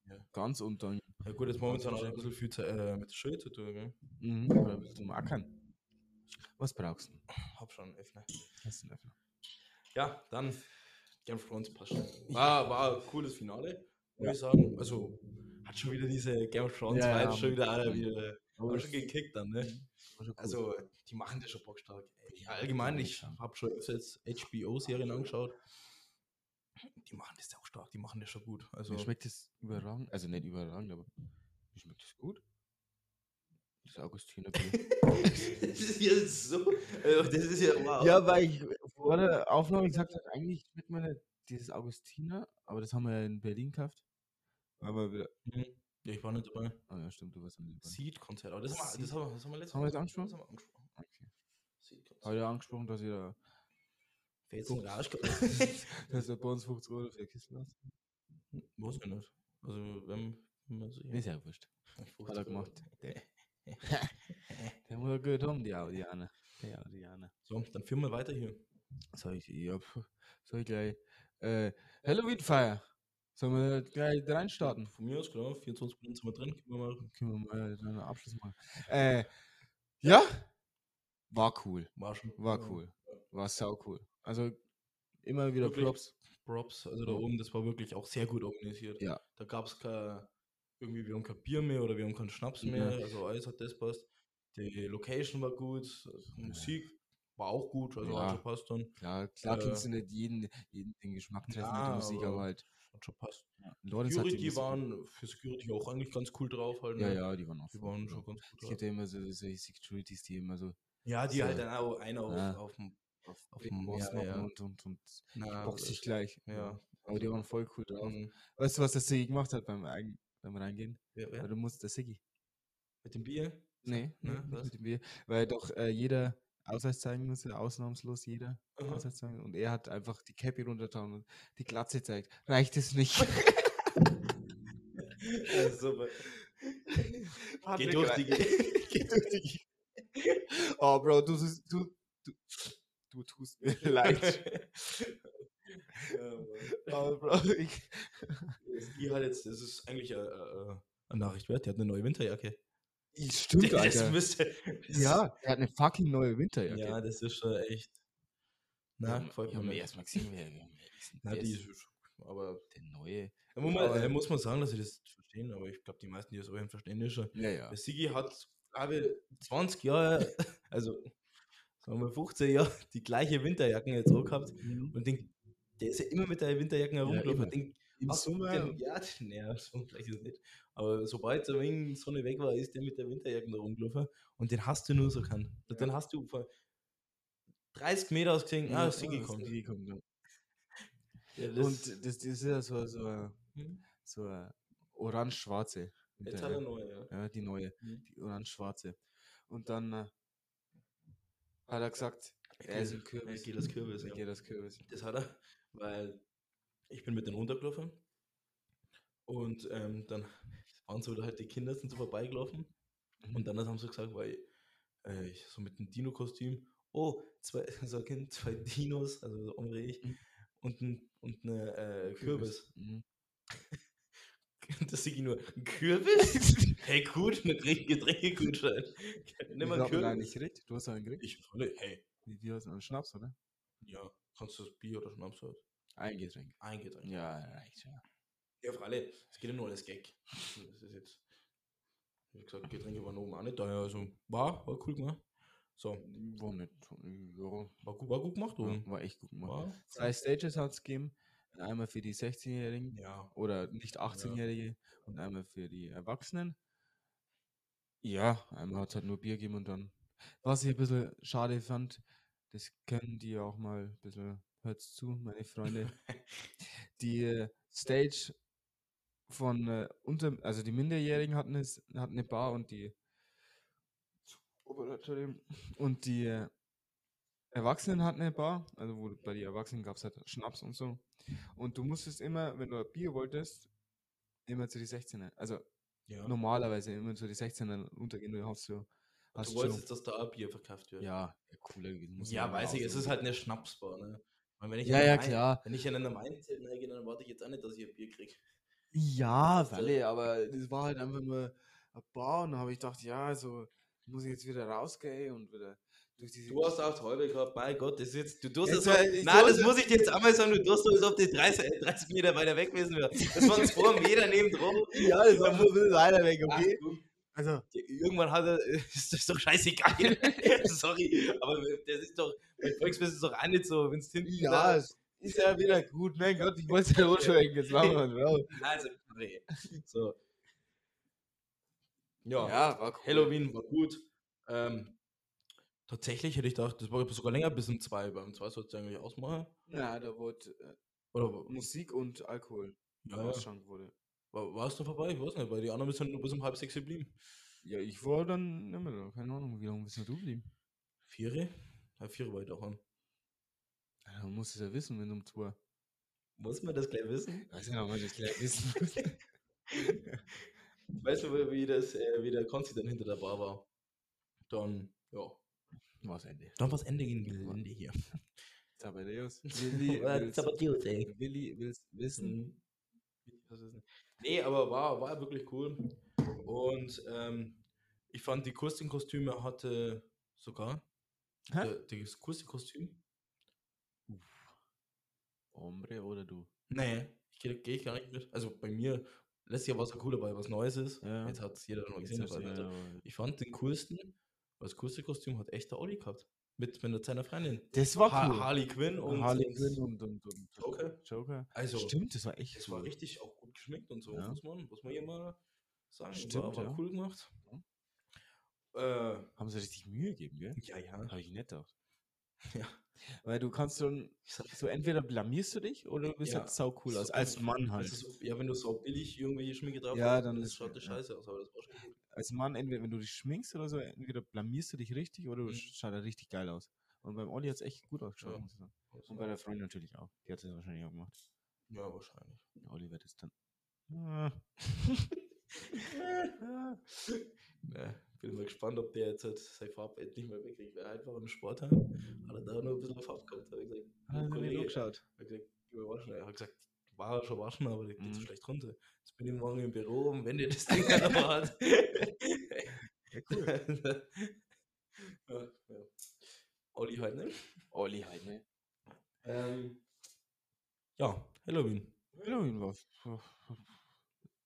Ja. ganz unter. Ja gut, jetzt momentan hat er ein bisschen viel äh, mit der Schule zu tun, gell? Mhm. Oder ein bisschen zum Ackern. Was brauchst du? Hab schon einen Öffner. Hast du einen Öffner? Ja, dann Game of Thrones passt. War, war ein cooles Finale, muss ich sagen. Also hat schon wieder diese Game of Thrones Ja, ja, Vibes schon wieder alle mhm. wieder Aber war das- schon gekickt dann, ne? Cool. Also die machen das schon bockstark. Ja, allgemein, ich habe schon öfter jetzt HBO-Serien angeschaut. Die machen das auch stark, die machen das schon gut. Also Mir schmeckt das überragend. Also nicht überragend, aber mir schmeckt das gut. Das Augustiner <laughs> das ist jetzt so. Also, das ist ja wow. ja, weil ich vor der Aufnahme gesagt habe, eigentlich schmeckt nicht dieses Augustiner, aber das haben wir ja in Berlin gekauft. Aber wieder. Mhm. Ja, ich war nicht dabei. Ah ja, stimmt, du warst am Lieber. Seed-Konzert, aber das, haben wir, das, haben wir, das haben wir letztes Haben wir Mal jetzt angesprochen? Das haben wir angesprochen. Okay. Seed-Konzert. Heute angesprochen, dass ihr da, Fällt's in den Arsch <laughs> dass ihr bei uns 50 Euro für Kisten hast. Weiß ich nicht. Also, wenn, man sich. Ist ja wurscht. 50 Hat er gemacht. <laughs> Der muss ja gut haben, die Audianer. Die Audianer. So, dann führen wir weiter hier. Soll ich, ja, soll ich gleich. Äh, Halloween Feier. Sollen wir gleich reinstarten? Von mir aus, klar, 24 Minuten sind wir drin. Können wir mal. Können wir mal einen Abschluss machen. Äh, ja, war cool. War schon. War cool. War sau cool. Also immer wieder Wirklich? Props. Props. Also da Ja. oben, das war wirklich auch sehr gut organisiert. Ja. Da gab es kein, irgendwie, wir haben kein Bier mehr oder wir haben keinen Schnaps mehr. Also alles hat das passt. Die Location war gut, also Musik war auch gut, also Ja. hat schon passt dann. Klar, klar Äh, kannst du nicht jeden, jeden den Geschmack treffen mit ja, der Musik, aber, aber halt. Hat schon passt. Hat die Security waren für Security auch eigentlich ganz cool drauf halt. Ja, ne? ja, die waren auch Die waren cool. schon ganz gut Es drauf. gibt ja immer so, solche Securities, die immer so Ja, die so- halt dann auch einer auf, Ja. auf dem auf, Auf dem- Boss ja, machen ja. und, und, und na, boxt sich gleich. Ja. Aber die waren voll cool drauf. Mhm. Weißt du, was der Siggi gemacht hat beim, beim Reingehen? Wer? Weil du musst der Siggi. Mit dem Bier? Nee, Ne, mit dem Bier. Weil doch äh, jeder Ausweis zeigen musste, ausnahmslos jeder Aha. Ausweis zeigen. Und er hat einfach die Cappy runtergetan und die Glatze zeigt. Reicht es nicht? Ja, <laughs> super. Patrick, <laughs> Geh durch die. Geh durch die. Oh, Bro, du, du, du, du tust mir <laughs> leid. ja. Oh, Bro, ich, Die hat jetzt, das ist eigentlich äh, äh, eine Nachricht wert, die hat eine neue Winterjacke. Stimmt, das Alter. müsste. das- <laughs> Ja, er hat eine fucking neue Winterjacke. Ja, das ist schon echt. Na, gefällt ja, mir erstmal gesehen, ist Na, die das? ist aber der neue. da muss man, Aber- äh, muss man sagen, dass sie das verstehen, aber ich glaube, die meisten, die das auch verstehen, ist schon. Ja, ja. Der Sigi hat, glaube ich, 20 Jahre, <laughs> also sagen wir 15 Jahre, die gleiche Winterjacken jetzt auch gehabt. Und den, der ist ja immer mit der Winterjacke herumgelaufen. den, Im du Sommer. <laughs> den, ja, naja, so gleich ist es nicht. Aber sobald so ein wenig Sonne weg war, ist der mit der Winterjacke da rumgelaufen. Und den hast du nur so kann. Den hast du von 30 Meter aus gesehen, ah. Sigi kommt. Ja. Ja, <laughs> das- Und das, das ist ja so, so, eine- Hm? so orange-schwarze. Jetzt hat er neu, ja. Ja, die neue. Mhm. Die orange-schwarze. Und dann äh, hat er gesagt, er ist ein Kürbis. Er geht das Kürbis, Er ja. geht das Kürbis. Das hat er, weil ich bin mit denen runtergelaufen und ähm, dann waren so halt die Kinder sind so vorbeigelaufen Mhm. und dann haben sie gesagt, weil äh, ich so mit einem Dino-Kostüm, oh, zwei, <laughs> so ein Kind, zwei Dinos, also so Omri ich, Mhm. und ein und eine äh, Kürbis. Mhm. <laughs> Das sehe ich nur, ein Kürbis? <laughs> hey, gut, eine Getränkegutschein. Nimm mal einen Kürbis. eigentlich gekriegt? Du hast einen gekriegt? Ich hey, Wie, wie hast einen Schnaps, oder? ja, kannst du das Bier oder Schnaps halt? Ein Getränk. Ein Getränk. Ja, reicht ja. Ja, für alle. Es geht ja nur alles Gag. Das ist jetzt. Wie gesagt, Getränke waren oben auch nicht da. Also war, war cool gemacht. So, War nicht. Ja, war gut, war gut gemacht oben. war echt gut gemacht. War, Zwei Stages hat es gegeben. Einmal für die 16-Jährigen ja. oder nicht 18-Jährige und einmal für die Erwachsenen. Ja, einmal hat es halt nur Bier gegeben und dann. Was ich ein bisschen schade fand, das können die auch mal ein bisschen, hört's zu, meine Freunde. die äh, Stage von äh, unter, also die Minderjährigen hatten es, hatten eine Bar und die und die äh, Erwachsenen hatten eine Bar, also wo bei den Erwachsenen gab es halt Schnaps und so. Und du musstest immer, wenn du ein Bier wolltest, immer zu die 16er. Also ja. normalerweise immer zu die 16er untergehen. Du hast so. Hast Du schon, wolltest, dass da ein Bier verkauft wird. ja, ja, cooler gewesen. ja weiß ich, es ist halt eine Schnapsbar, ne? Ich Ja, ja, Ein- klar. Wenn ich in einem Einzelt reingehe, dann warte ich jetzt auch nicht, dass ich ein Bier kriege. Ja? Walle, aber das war halt einfach nur ein Bar und dann habe ich gedacht, ja, also muss ich jetzt wieder rausgehen und wieder durch diese. Du hast auch halbe gehabt, mein Gott, das ist jetzt, du tust Jetzt, das nein, das muss ich dir jetzt einmal sagen, du tust so, als ob die 30, äh, 30 Meter weiter weg gewesen wäre. Das waren zwei <laughs> Meter neben dran. ja, das war ein bisschen weiter weg, Ach, okay? du, Also, Irgendwann hat er, <laughs> ist das doch scheißegal. <laughs> Sorry, aber das ist doch, bei Volksfest ist doch auch nicht so, wenn es hinten ja, da- es ist ja wieder gut. Mein Gott, ich wollte es ja <laughs> runterschwenken. Jetzt machen wir es raus. Also, nee. So. Ja, Ja, war cool. Halloween war gut. Ähm, tatsächlich hätte ich gedacht, das war sogar länger bis um zwei. Beim zwei sollte es eigentlich ausmachen. Ja, da wurde äh, Oder Musik und Alkohol ja, ja. ausgeschankt wurde. war, warst du vorbei? Ich weiß nicht, weil die anderen sind nur bis um halb sechs geblieben. Ja, ich war dann nicht mehr da. Keine Ahnung, wie lange bist du geblieben? Viere? Halb vier war ich daheim. Ja, man muss es ja wissen, wenn du um zwei. Muss man das gleich wissen? Weiß nicht, ob man das gleich wissen muss. <laughs> Weißt du, wie, das, äh, wie der Konzi dann hinter der Bar war? Dann, ja. Was Ende. Dann war das Ende gegen Gelände hier. Zabadeus. <laughs> Willi, will's, Willi will's wissen. Mhm. Nee, aber war, war wirklich cool. Und ähm, ich fand, die Kurstin-Kostüme hatte sogar Hä? der, das Kurstin-Kostüm. Ombre oder du? Nee, ich gehe geh ich gar nicht mit. Also bei mir, letztes Jahr war es ja cool dabei, was Neues ist. Ja. Jetzt hat es jeder Jetzt gesehen. ja- also, ich fand den coolsten, das coolste Kostüm hat echt der Olli gehabt. Mit, mit seiner Freundin. Das war Ha cool. Harley Quinn und, Harley Quinn und, und, und Joker. Joker. Also, Stimmt, das war echt war cool. richtig auch gut geschminkt und so, Ja. muss, man, muss man hier mal sagen. Stimmt, war, war ja. cool gemacht. Äh, Haben sie richtig Mühe gegeben, gell? ja, ja. Habe ich nicht gedacht. Ja. Weil du kannst sag, so entweder blamierst du dich oder du bist Ja. halt sau cool So, aus. Als Mann halt. also so, ja, wenn du so billig irgendwelche Schminke drauf Ja, hast, dann das ist- schaut das ja. scheiße aus, aber das war schon gut. Als Mann, entweder wenn du dich schminkst oder so, entweder blamierst du dich richtig oder du Mhm. schaut er richtig geil aus. Und beim Olli hat es echt gut ausgeschaut, Ja. muss ich sagen. Und bei der Freundin natürlich auch. Die hat es wahrscheinlich auch gemacht. Ja, wahrscheinlich. Der Olli wird es dann. <laughs> <laughs> Ah. Ah. Bin mal gespannt, ob der jetzt halt sein Farb endlich mal wegkriegt. Weil einfach im Sport haben, hat er da noch ein bisschen Farbe gehabt. Hab ich gesagt, Hat er Kollege, geschaut. hab gesagt, geh mal waschen. Er hat gesagt, war schon waschen, aber der geht so Mhm. schlecht runter. Jetzt bin ich morgen im Büro und wenn der das Ding <laughs> halt noch hat. Ja, cool. <laughs> ja, ja. Olli halt, ne? Olli halt, ne? Ähm, ja, Halloween. Halloween war.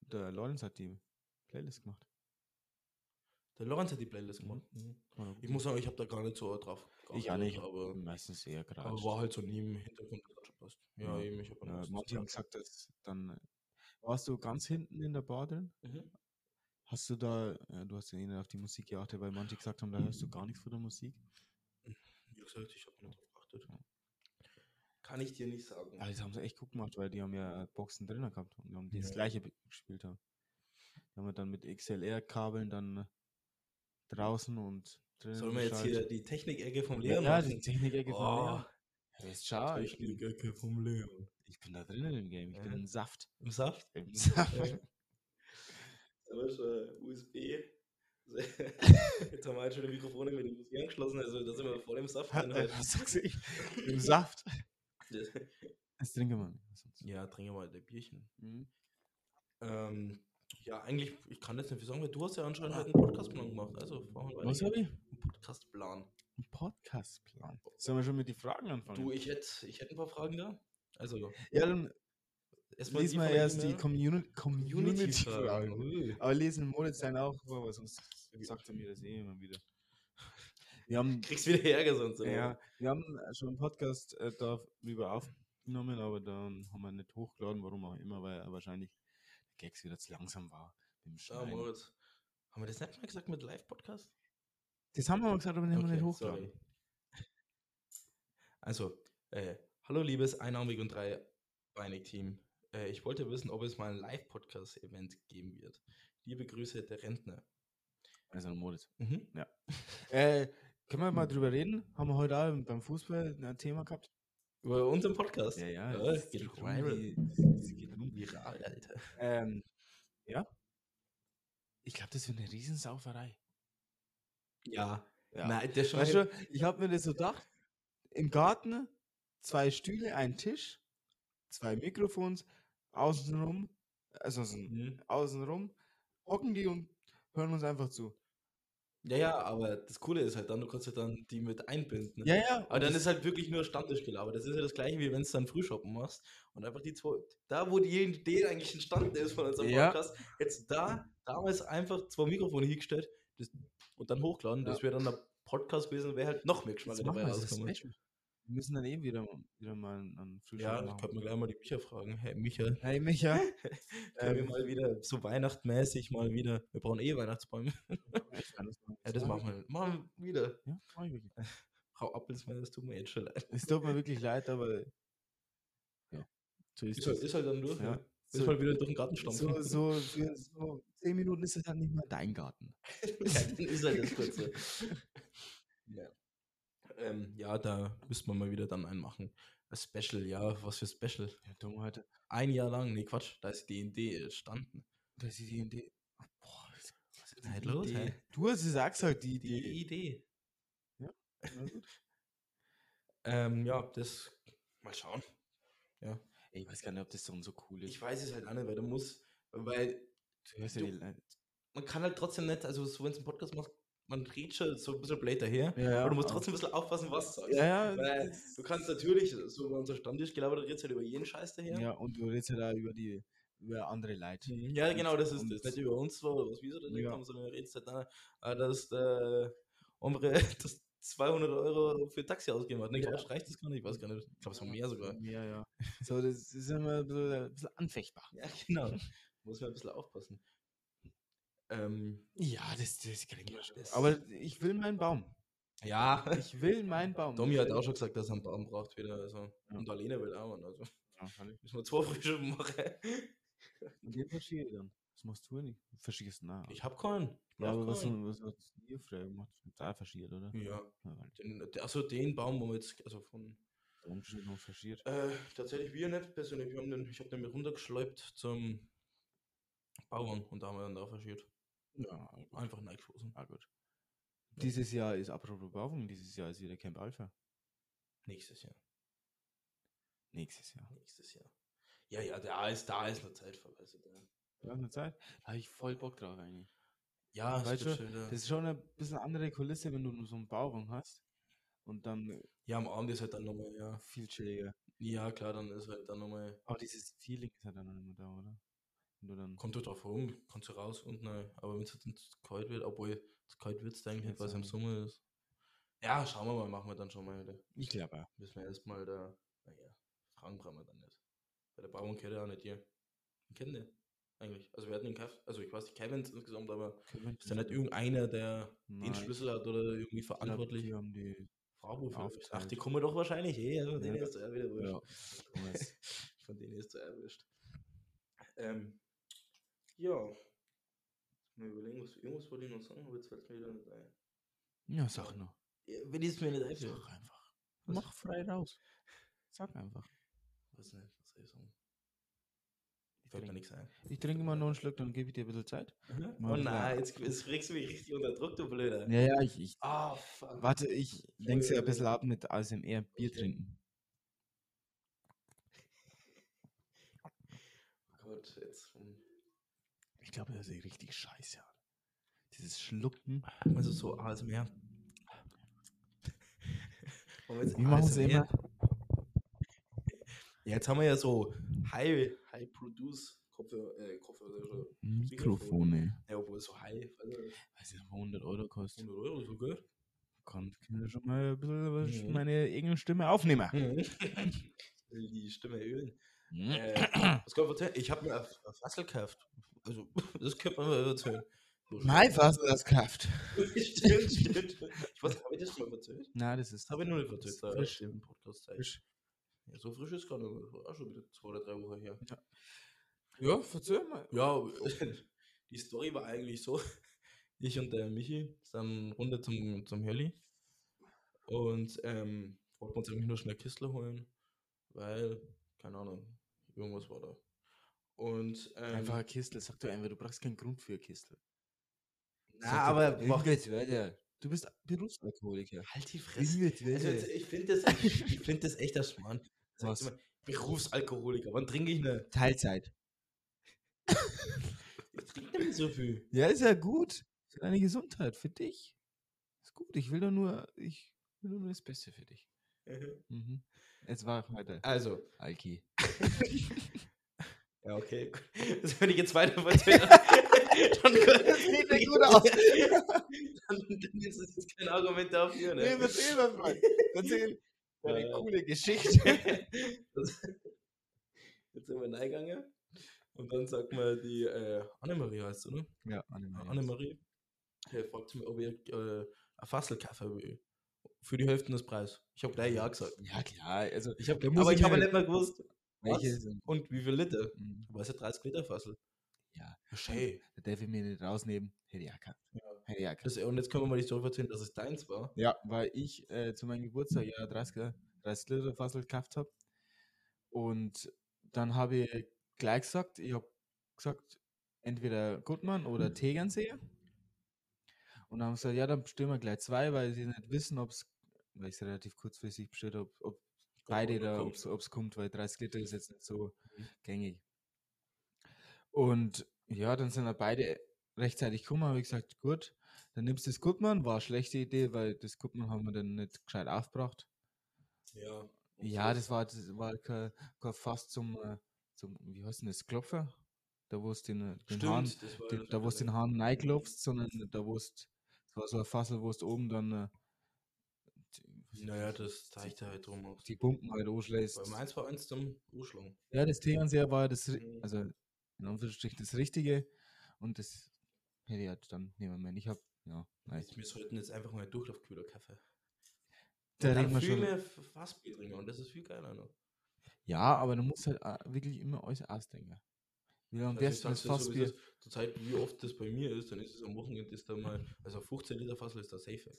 Der Lorenz hat die Playlist gemacht. Der Lorenz hat die Playlist gemacht. War Ich muss sagen, ich habe da gar nicht so drauf Ich auch nicht, aber, meistens eher aber gerade. war halt so nie im Hintergrund das. Ja, Ja. eben, ich habe Ja, hat gesagt, dass dann. Warst du ganz hinten in der Bar drin? Mhm. Hast du da, du hast ja eh nicht auf die Musik geachtet, weil manche gesagt haben, da hörst du gar nichts von der Musik. Wie gesagt, ich habe nicht drauf geachtet. Kann ich dir nicht sagen. Ja, das haben sie echt gut gemacht, weil die haben ja äh, Boxen drinnen gehabt und haben die das Ja. gleiche gespielt haben. Die haben wir dann mit XLR-Kabeln dann äh, draußen und drinnen. Sollen wir jetzt hier die Technik-Ecke vom Ja, Leon ja, machen? die Technik-Ecke Oh, Leon. Ja, jetzt schau, ich bin, Technik-Ecke vom Leon. ich bin da drinnen im Game, ich bin Ja. im Saft. Im Saft? Im Saft. Ja. Aber schon USB. Jetzt haben wir halt schon die Mikrofone mit dem USB angeschlossen, also da sind wir voll im Saft drin. <laughs> halt. Was sagst du? <laughs> Im Saft. Das trinken wir ja, trinken wir mal ein Bierchen. Mhm. Ähm, ja, eigentlich, ich kann jetzt nicht viel sagen, weil du hast ja anscheinend halt einen Podcastplan gemacht. Also. Was habe ich? Ein Podcastplan. Ein Podcastplan. Sollen wir schon mit den Fragen anfangen? Du, ich hätte ich hätt ein paar Fragen da. Also, ja, dann erstmal lesen wir erst die Community-Fragen. Ui. <laughs> Aber lesen Moritz seine auch weil sonst sagt er mir das eh immer wieder. Wir haben, Kriegst wieder Ärger sonst. immer. ja, wir haben schon einen Podcast äh, darüber aufgenommen, aber dann haben wir nicht hochgeladen, warum auch immer, weil er wahrscheinlich Gags wieder zu langsam war. Ja, Schneiden. Moritz. Haben wir das nicht mal gesagt mit Live-Podcast? das haben wir aber gesagt, aber den haben wir nicht Okay, hochgeladen. Also, äh, hallo liebes einarmig und dreibeinig Team. Äh, ich wollte wissen, ob es mal ein Live-Podcast-Event geben wird. Liebe Grüße, der Rentner. Also Moritz. Mhm. Äh, können wir mal drüber reden? Haben wir heute auch beim Fußball ein Thema gehabt? Über unseren Podcast. Ja, ja. Ja, es geht um viral. Alter. Ähm, ja. Ich glaube, das wird eine Riesensauferei. Ja. Ja. Nein, der schon. Weißt du, ich habe mir das so gedacht, im Garten zwei Stühle, ein Tisch, zwei Mikrofons, außenrum, also so Mhm. außenrum, hocken die und hören uns einfach zu. Ja, ja, aber das Coole ist halt dann, du kannst ja dann die mit einbinden. Ja, ja. Aber dann ist halt wirklich nur Stammtischgelaber. Das ist ja das gleiche, wie wenn du dann Frühshoppen machst und einfach die zwei, da wo die Idee eigentlich entstanden ist von unserem Ja. Podcast, jetzt da, damals einfach zwei Mikrofone hingestellt das, und dann hochladen, das Ja. wäre dann der Podcast gewesen, wäre halt noch mehr Geschmack das dabei das rausgekommen. Wir müssen dann eben wieder, wieder mal einen Frühstück Ja, ich machen. könnte mir gleich mal die Micha fragen. Hey Micha, Hey Micha. <laughs> können wir ähm, mal wieder so weihnachtmäßig mal wieder, wir brauchen eh Weihnachtsbäume. <laughs> Ja, das machen wir. Machen wir wieder. Ja, mach ich wirklich. <laughs> Frau Appelsmann, das tut mir jetzt schon leid. Es tut mir wirklich leid, aber ja, so ist Ist halt, ist halt dann durch. Ja. Ja. Ist So- halt wieder durch den Garten stampfen. So, so, für so zehn Minuten ist es dann nicht mehr dein Garten. ja, dann ist halt das kurz so. ja. Ähm, ja, da müsste man mal wieder dann einen machen. Ein Special, ja, was für Special. Ja, dumm heute. Ein Jahr lang, nee, Quatsch, da ist die Idee entstanden. Das ist die Idee. Boah, was was ist denn die los, hä? Du hast es auch gesagt, die Die Idee. Idee. Na gut. <laughs> Ähm, ja, das, mal schauen. Ey, Ich weiß gar nicht, ob das so, so cool ist. Ich weiß es halt auch nicht, weil du musst, weil du ja du- man kann halt trotzdem nicht, also so wenn du einen Podcast machst, man redet schon so ein bisschen blöd daher. Ja, ja, aber du musst trotzdem ein bisschen aufpassen, was du sagst. Ja, ja, Weil du kannst natürlich, so bei unserem Stammtisch gelabert, redest halt über jeden Scheiß daher. Ja, und du redest ja da über die über andere Leute. Mhm. Ja, genau, das ist das. Nicht über uns zwar, oder was wir so da Ja. haben, sondern redest halt da, äh, dass der Ombre das 200 Euro für Taxi ausgegeben hat. Ne, Ja. ja. reicht das gar nicht, ich weiß gar nicht. Ich glaube, es war mehr sogar. Ja, ja. So, das ist immer ein bisschen anfechtbar. Ja, <laughs> genau. Muss man ein bisschen aufpassen. Ähm, Ja, das, das kriegen wir schon. Aber ich will meinen Baum. ja, Ich will meinen Baum. Domi hat auch schon gesagt, dass er einen Baum braucht wieder. Also. Ja. Und Alena will auch einen. Also Ja, kann ich. müssen wir zwei Frische machen. <laughs> Und den verschiebe ich dann. Was machst du nicht? Verschickst du nach. Ich hab keinen. Ich ja, aber was, keinen. was hat ihr früher gemacht? Da verschiert, oder? Ja. Den, also den Baum, wo wir jetzt, also von Umschnitt noch verschiert. Äh, tatsächlich wir nicht persönlich. Wir haben den, ich habe den mit runtergeschleipt zum Bauern und da haben wir dann da verschiert. Ja, Einfach reingeschossen. ah, gut. Dieses Jahr ist, apropos Baum, dieses Jahr ist wieder Camp Alpha. Nächstes Jahr. Nächstes Jahr. Nächstes Jahr. Ja, ja, da ist, da ist eine Zeit vorbei. Also da. Ja, eine Zeit. Da habe ich voll Bock drauf eigentlich. Ja, Weißt du, schon, da- Das ist schon eine bisschen andere Kulisse, wenn du nur so einen Bauwagen hast. Und dann ja, am Abend ist halt dann nochmal, ja. viel chilliger. Ja, klar, dann ist halt dann nochmal. Aber dieses Feeling ist halt dann noch nicht mehr da, oder? Wenn du dann. Kommt halt drauf rum, kannst du raus und nein. Aber wenn es jetzt zu kalt wird, obwohl es kalt wird, denke ich nicht, weil es im. Sommer ist. Ja, schauen wir mal, machen wir dann schon mal. Da Ich glaube auch. müssen wir erstmal da. Naja, Fragen brauchen wir dann nicht. Weil der Bauern kennt ja auch nicht ihr. Den kennen den eigentlich. Also wir hatten den gekauft, also ich weiß nicht, Kevins insgesamt, aber ist da nicht irgendeiner, der den Nein, Schlüssel hat oder irgendwie ich glaub, verantwortlich? Die haben die. Frau Ach, die kommen doch wahrscheinlich eh, von denen Ja. ist er wieder wurscht. Ja. <laughs> von denen ist er erwischt. Ähm, ja. Mal überlegen, was irgendwas wollte ich noch sagen, aber jetzt fällt es mir wieder nicht ein. Ja, sag noch. Ja, wenn ich es mir nicht einfällt. Sag einfach. Was? Mach frei raus. Sag einfach. Was nicht, was soll ich sagen? Ich Fällt mir trinke, nichts ein. ich trinke mal noch einen Schluck, dann gebe ich dir ein bisschen Zeit. Oh nein, jetzt, jetzt kriegst du mich richtig unter Druck, du Blöder. Ja, ja, ich. ich Ah, fuck. warte, ich lenke sie ein bisschen ab mit ASMR Bier trinken. <laughs> Oh Gott, jetzt. Ich glaube, das ist richtig scheiße. Dieses Schlucken. Also so ASMR. Jetzt Wie machen sie immer? Jetzt haben wir ja so High, High Produce Kopfhörer, äh, Kopfhörer, also, Mikrofone. ja, obwohl so High, also Weiß nicht, 100 Euro kostet. 100 Euro, so gut. Kann, ich schon mal ein bisschen Mhm. meine eigene Stimme aufnehmen. Will <laughs> die Stimme ölen. Mhm. Äh, was kann ich erzählen? Ich habe mir ein Fassel gekauft. Also, <laughs> das könnte man mal erzählen. Mein Fassel das Kraft. <laughs> stimmt, stimmt. Ich weiß, habe ich das schon mal erzählt? Na, das ist Das habe ich noch nicht erzählt. da frisch. Im Podcast Frisch. Ja, so frisch ist gar nicht. Das war auch schon wieder zwei oder drei Wochen her. Ja, verzeih mal. Ja, <laughs> die Story war eigentlich so. Ich und der Michi sind runter zum, zum Heli und ähm, wollten uns eigentlich nur schnell Kistler holen, weil, keine Ahnung, irgendwas war da. Und ähm, Einfach ein Kistel. Sag du einfach, du brauchst keinen Grund für ein Kistel. na, aber mach, jetzt weiter. Du bist Berufsalkoholiker. halt die Fresse. Also, ich finde das, ich find das echt das Schmarrn. Sagt Was? immer, Berufsalkoholiker, wann trinke ich ne? Teilzeit. Ich trinke nicht so viel. Ja, ist ja gut. Für deine Gesundheit, für dich. Ist gut. Ich will doch nur, ich will nur das Beste für dich. Mhm. Jetzt war heute Also, Alki. <laughs> ja, okay. <laughs> Das würde ich jetzt weiter erzählen. <laughs> dann, das sieht nicht gut aus. dann, dann ist es jetzt kein Argument dafür, ne? Nee, erzähl mal, Frank. Erzähl deine Äh. coole Geschichte. das, jetzt sind wir reingegangen. Und dann sagt mir die äh, Annemarie heißt sie, ne? ja, Annemarie. Annemarie. Der fragt mich, ob ich äh, ein Fasselkaffee will. Für die Hälfte des Preises. Ich habe gleich Ja gesagt. Ja, klar. Also, Ich hab, aber ich habe nicht mal gewusst. welche sind. Und wie viel Liter? Mhm. Aber es ist ja 30 Liter Fassel. Ja, Schön. da darf ich mir nicht rausnehmen. Hätte ich auch gehabt. Hätte ich auch gehabt. Und jetzt können wir mal die Story erzählen, dass es deins war. Ja, weil ich äh, zu meinem Geburtstag ja 30, 30 Liter Fassel gekauft habe. Und dann habe ich gleich gesagt, ich habe gesagt, entweder Gutmann oder Tegernsee. Und dann haben sie gesagt, ja, dann bestellen wir gleich zwei, weil sie nicht wissen, ob es, weil ich es relativ kurzfristig bestellt habe, ob beide oder da, ob es kommt, weil 30 Liter ist jetzt nicht so Mhm. gängig. Und ja, dann sind wir beide rechtzeitig gekommen, habe ich gesagt, gut, Dann nimmst du das Gutmann, war eine schlechte Idee, weil das Gutmann haben wir dann nicht gescheit aufgebracht. Ja. Ja, das war, das war kein, kein Fass zum, zum, wie heißt denn das, Klopfer? Da wo es den, den Hahn, Stimmt, die, das da wo es den Hahn reinklopfst, sondern da wo es, das war so ein Fassel, wo es oben dann äh, die, Naja, das zeigt halt drum aus. die Pumpen halt anschlägst. Bei meins war eins zum Urschlagen. Ja, das Tegernseher war das, Mhm. also in Anführungsstrichen das Richtige und das hätte ich halt dann nehmen müssen. Ich hab, ja, nice. Wir sollten jetzt einfach mal Durchlaufkühler Kaffee. Da reden wir viel schon. mehr Fassbier trinken und das ist viel geiler noch. Ja, aber du musst halt auch wirklich immer alles ausdenken. Wie lange Also das, das sag's dir so, ist. Zur Zeit, wie oft das bei mir ist, dann ist es am Wochenende ist da mal, also 15 Liter Fassel ist da safe.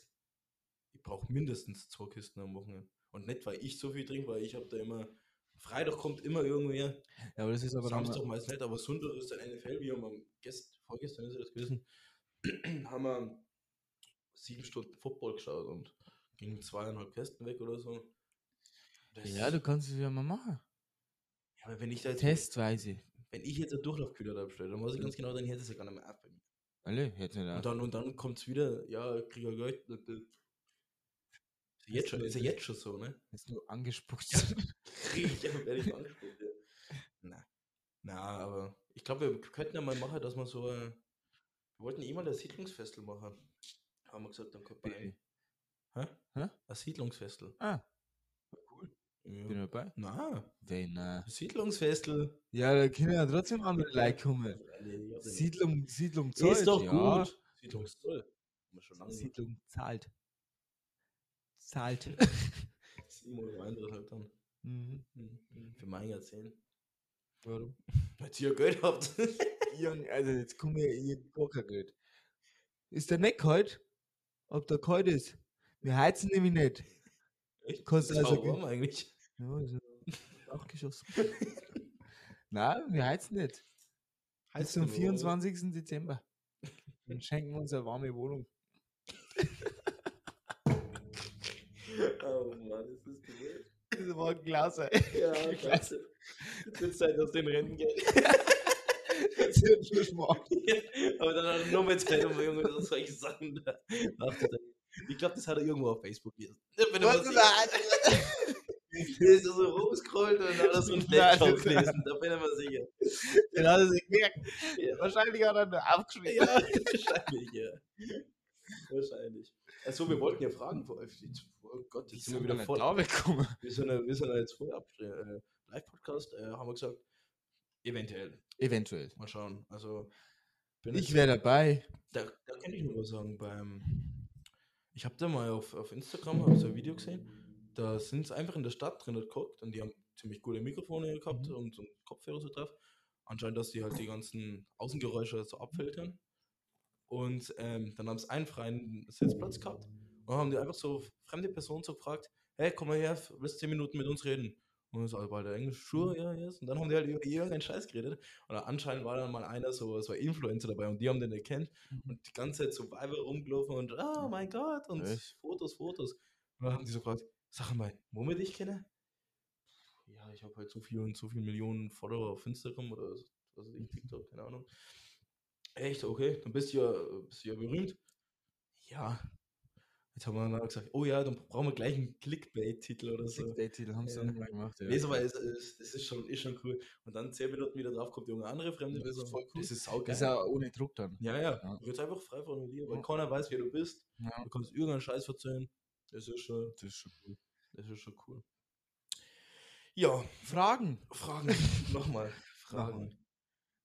Ich brauche mindestens zwei Kisten am Wochenende. Und nicht, weil ich so viel trinke, weil ich habe da immer, Freitag kommt immer irgendwer, Ja, aber das ist aber Samstag meist nicht, aber Sonntag ist dann NFL, wir haben am gest, vorgestern ist das gewesen, <clears throat> haben wir sieben Stunden Football geschaut und gingen zweieinhalb Kästen weg oder so. Das, ja, du kannst es ja mal machen. ja, aber wenn ich da jetzt, Testweise. Wenn ich jetzt einen Durchlaufkühler da bestelle, dann weiß ich ganz genau, dann hätte es ja gar nicht mehr ab bei mir. Alle, hätte nicht Und dann, und dann kommt es wieder, ja, krieg ich Geld. Ist ja jetzt schon, ist ja jetzt schon so, ne? Ist nur angespuckt. Krieg ich ja, werde ich angesprochen. Ja. Na. Na, aber ich glaube, wir könnten ja mal machen, dass man so, äh, wir wollten eh mal das Siedlungsfestel machen. Haben wir gesagt, dann man Bitte. Hä? Hä? Ein Siedlungsfestel. ah, Ja. bin ich dabei. Na, Wenn, äh, Siedlungsfestel. ja, da können ja trotzdem andere Leute kommen. Siedlung, Siedlung zahlt. Ist doch ja. gut. Lange nicht. Siedlung zahlt. Zahlt. <laughs> 7 Euro Eintritt halt dann. mhm. Mhm. Für mein Jahrzehnt. Warum? Weil ihr Geld habt. <laughs> Also jetzt kommen wir hier gar kein Geld. Ist der nicht kalt? Ob der kalt ist? Wir heizen nämlich nicht. Echt? Ist also warm eigentlich. Ja, also auch geschossen. Nein, wir heizen nicht. Bis zum 24. Dezember. <laughs> Dann schenken wir uns eine warme Wohnung. <laughs> Oh Mann, ist das gewählt. Das war ein Glas. Ja, <laughs> klasse. Jetzt wird Zeit aus den Rennen gehen. Das wird schon morgen. Aber dann hat er nur mit Zeit, um irgendwie solche Sachen da nachzudenken. Ich glaube, das hat er irgendwo auf Facebook gelesen. Wenn. <laughs> Der ist so rumscrollt und dann hat er so einen Laptop gelesen. Da bin ich mir sicher. Den hat er sich gemerkt. Ja. Wahrscheinlich hat er nur aufgeschrieben. Ja, <laughs> wahrscheinlich, ja. Wahrscheinlich. Also, wir wollten ja fragen euch. Oh Gott, jetzt sind wir wieder voll. da weggekommen. <laughs> Wir sind, ja- wir sind jetzt voll ab. Äh, Live-Podcast äh, haben wir gesagt. Eventuell. Eventuell. Mal schauen. Also, bin Ich wäre dabei. Da, da kann ich nur was sagen. Beim, ich habe da mal auf, auf Instagram hab so ein Video gesehen. Da sind sie einfach in der Stadt drin geguckt und die haben ziemlich gute Mikrofone gehabt Mhm. und, und Kopfhörer so drauf. Anscheinend, dass die halt die ganzen Außengeräusche so abfiltern. Und ähm, dann haben sie einen freien Sitzplatz gehabt und haben die einfach so fremde Personen so gefragt: Hey, komm mal her, willst du 10 Minuten mit uns reden? Und so, war der Englisch, sure, ja, yes. Und dann haben die halt über irgendeinen Scheiß geredet. Und anscheinend war dann mal einer so, so ein Influencer dabei und die haben den erkannt und die ganze Zeit so Weiber rumgelaufen und oh mein Gott und Echt? Fotos, Fotos. Und dann haben die so gefragt, sag mal, wo wir dich kennen? Ja, ich habe halt so viel und so viele Millionen Follower auf Instagram oder was weiß ich, TikTok, keine Ahnung. Echt, okay, dann bist du ja, bist du ja berühmt. Ja. Jetzt haben wir dann gesagt, oh ja, dann brauchen wir gleich einen Clickbait-Titel oder so. Clickbait-Titel haben sie Ja. dann mal gemacht. Ja. Nee, aber es, es, es ist, schon, ist schon cool. Und dann 10 Minuten wieder drauf kommt irgendeine andere fremde Das ist Person. voll cool. Das ist saugeil. Das ist ja ohne Druck dann. Ja, ja. Ja. Kannst einfach frei formulieren, weil Ja. keiner weiß, wer du bist. Ja. Du kannst irgendeinen Scheiß erzählen. Das ist schon, Das ist schon cool. das ist schon cool. Ja, Fragen. Fragen. <laughs> Nochmal. Fragen.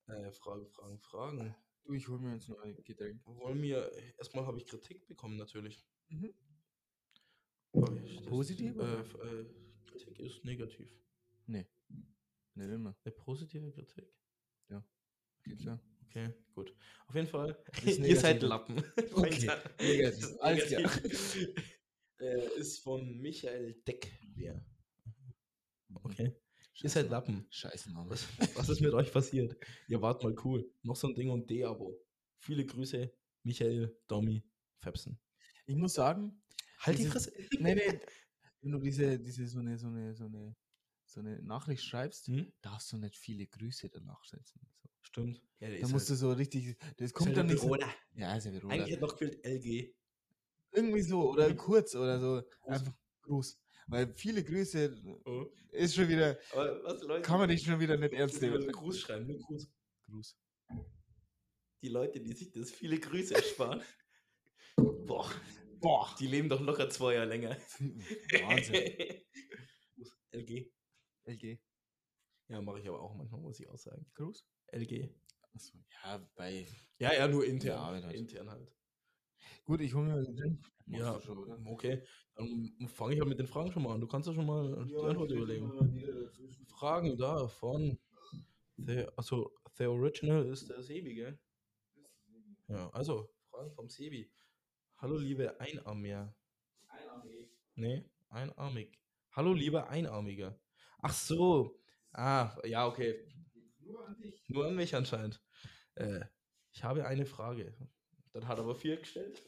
Äh, Fragen, Fragen, Fragen. Du, ich hol mir jetzt noch ein Getränk. Wollen wir, erstmal habe ich Kritik bekommen, natürlich. Mhm. Ich- das- Positiv, Äh, äh, Kritik ist negativ. Nicht immer. Eine positive Kritik. Geht klar. Okay, gut. Auf jeden Fall, ist <laughs> ihr seid. Lappen. <laughs> Okay, negativ. <laughs> Alles klar. äh, ist von Michael Deckwehr. Okay. Ihr seid Lappen. Scheiße, Name. Was, was ist mit euch passiert? Ihr wart mal cool. Noch so ein Ding und D-Abo. Viele Grüße, Michael, Domi, Fepsen. Ich muss sagen, Halt die Fresse. <laughs> nee, nee, wenn du diese, diese so eine, so eine, so eine, so eine Nachricht schreibst, Hm? darfst du nicht viele Grüße danach setzen. So. Stimmt. Ja, Da musst du so richtig, das kommt dann nicht so, ja, ist ja wieder, Eigentlich hätte noch gefehlt LG. Irgendwie so, oder Mhm. kurz, oder so, Groß. einfach groß. Weil viele Grüße Oh. ist schon wieder, Aber was, Leute? kann man dich schon wieder nicht ernst nehmen. Gruß schreiben, nur Gruß. Gruß. Die Leute, die sich das viele Grüße ersparen. <laughs> Boah, Boah. die leben doch locker zwei Jahre länger. Wahnsinn. <laughs> LG. LG. Ja, mache ich aber auch manchmal, muss ich auch sagen. Gruß? LG. Achso, ja, bei. Ja, ja, nur intern. Ja, halt. Intern halt. Gut, ich hole mir den Gin. Ja, schon, okay. Dann fange ich halt mit den Fragen schon mal an. Du kannst ja schon mal die Antwort überlegen. Fragen da von The, also The Original ist der Sebi, gell? Ja, also Fragen vom Sebi. Hallo liebe Einarmiger. Nee, einarmig. Hallo lieber Einarmiger. Ach so. Ah, ja, okay. Nur an mich anscheinend. Äh, ich habe eine Frage. Dann hat er aber vier gestellt.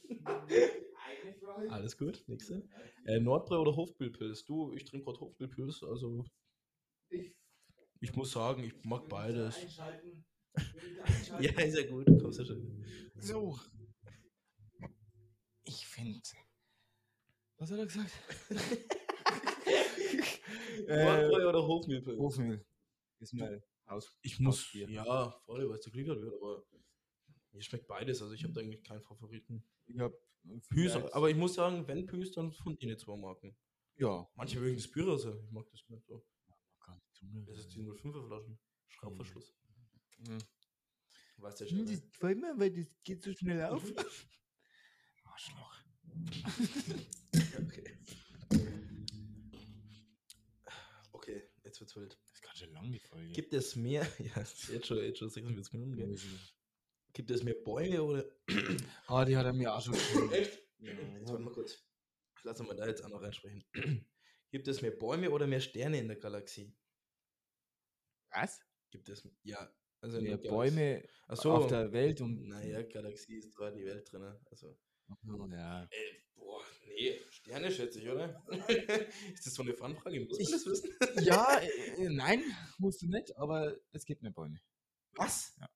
Alles gut, nächste. Äh, Nordbrei oder Hofbühlpilz? Du, ich trinke gerade Hofbühlpilz, also ich muss sagen, ich mag beides. <laughs> Ja, ist ja gut, kommst ja schon. So. Finde. Was hat er gesagt? <laughs> Nordbrei oder Hofbühlpilz? Hofmehl. Ist mal aus. Ich muss, ja, voll, weil es geklickert wird, aber mir schmeckt beides, also ich habe da eigentlich keinen Favoriten. Ich hab. Püs, aber ich muss sagen, wenn Püs, dann von ihnen zwei Marken. Ja. Manche mögen das Pyrrhose, ich mag das nicht so. Gar nicht tun, Das ist die 05er Flaschen. Schraubverschluss. Mhm. Weißt du ja schon. Das mir, weil das geht so schnell auf. <laughs> Arschloch. Okay. Okay, jetzt wird's wild. Das ist ganz schön lang, die Folge. Gibt es mehr, <laughs> ja, jetzt schon, jetzt schon 46 Minuten, gell? Gibt es mehr Bäume oder. Ah, die hat er mir auch schon geschrieben. Echt? Ja. Jetzt warte mal kurz. Lass uns mal da jetzt auch noch reinsprechen. <clears throat> Gibt es mehr Bäume oder mehr Sterne in der Galaxie? Was? Gibt es, ja. Also Mehr. Bäume Achso. auf der Welt und. Naja, Galaxie ist zwar die Welt drin. Also. Oh, ja. Äh, boah, nee, Sterne schätze ich, oder? <laughs> ist das so eine Fanfrage? Muss man das wissen? ja, <laughs> äh, nein, musst du nicht, aber es gibt mehr Bäume. Was? Ja.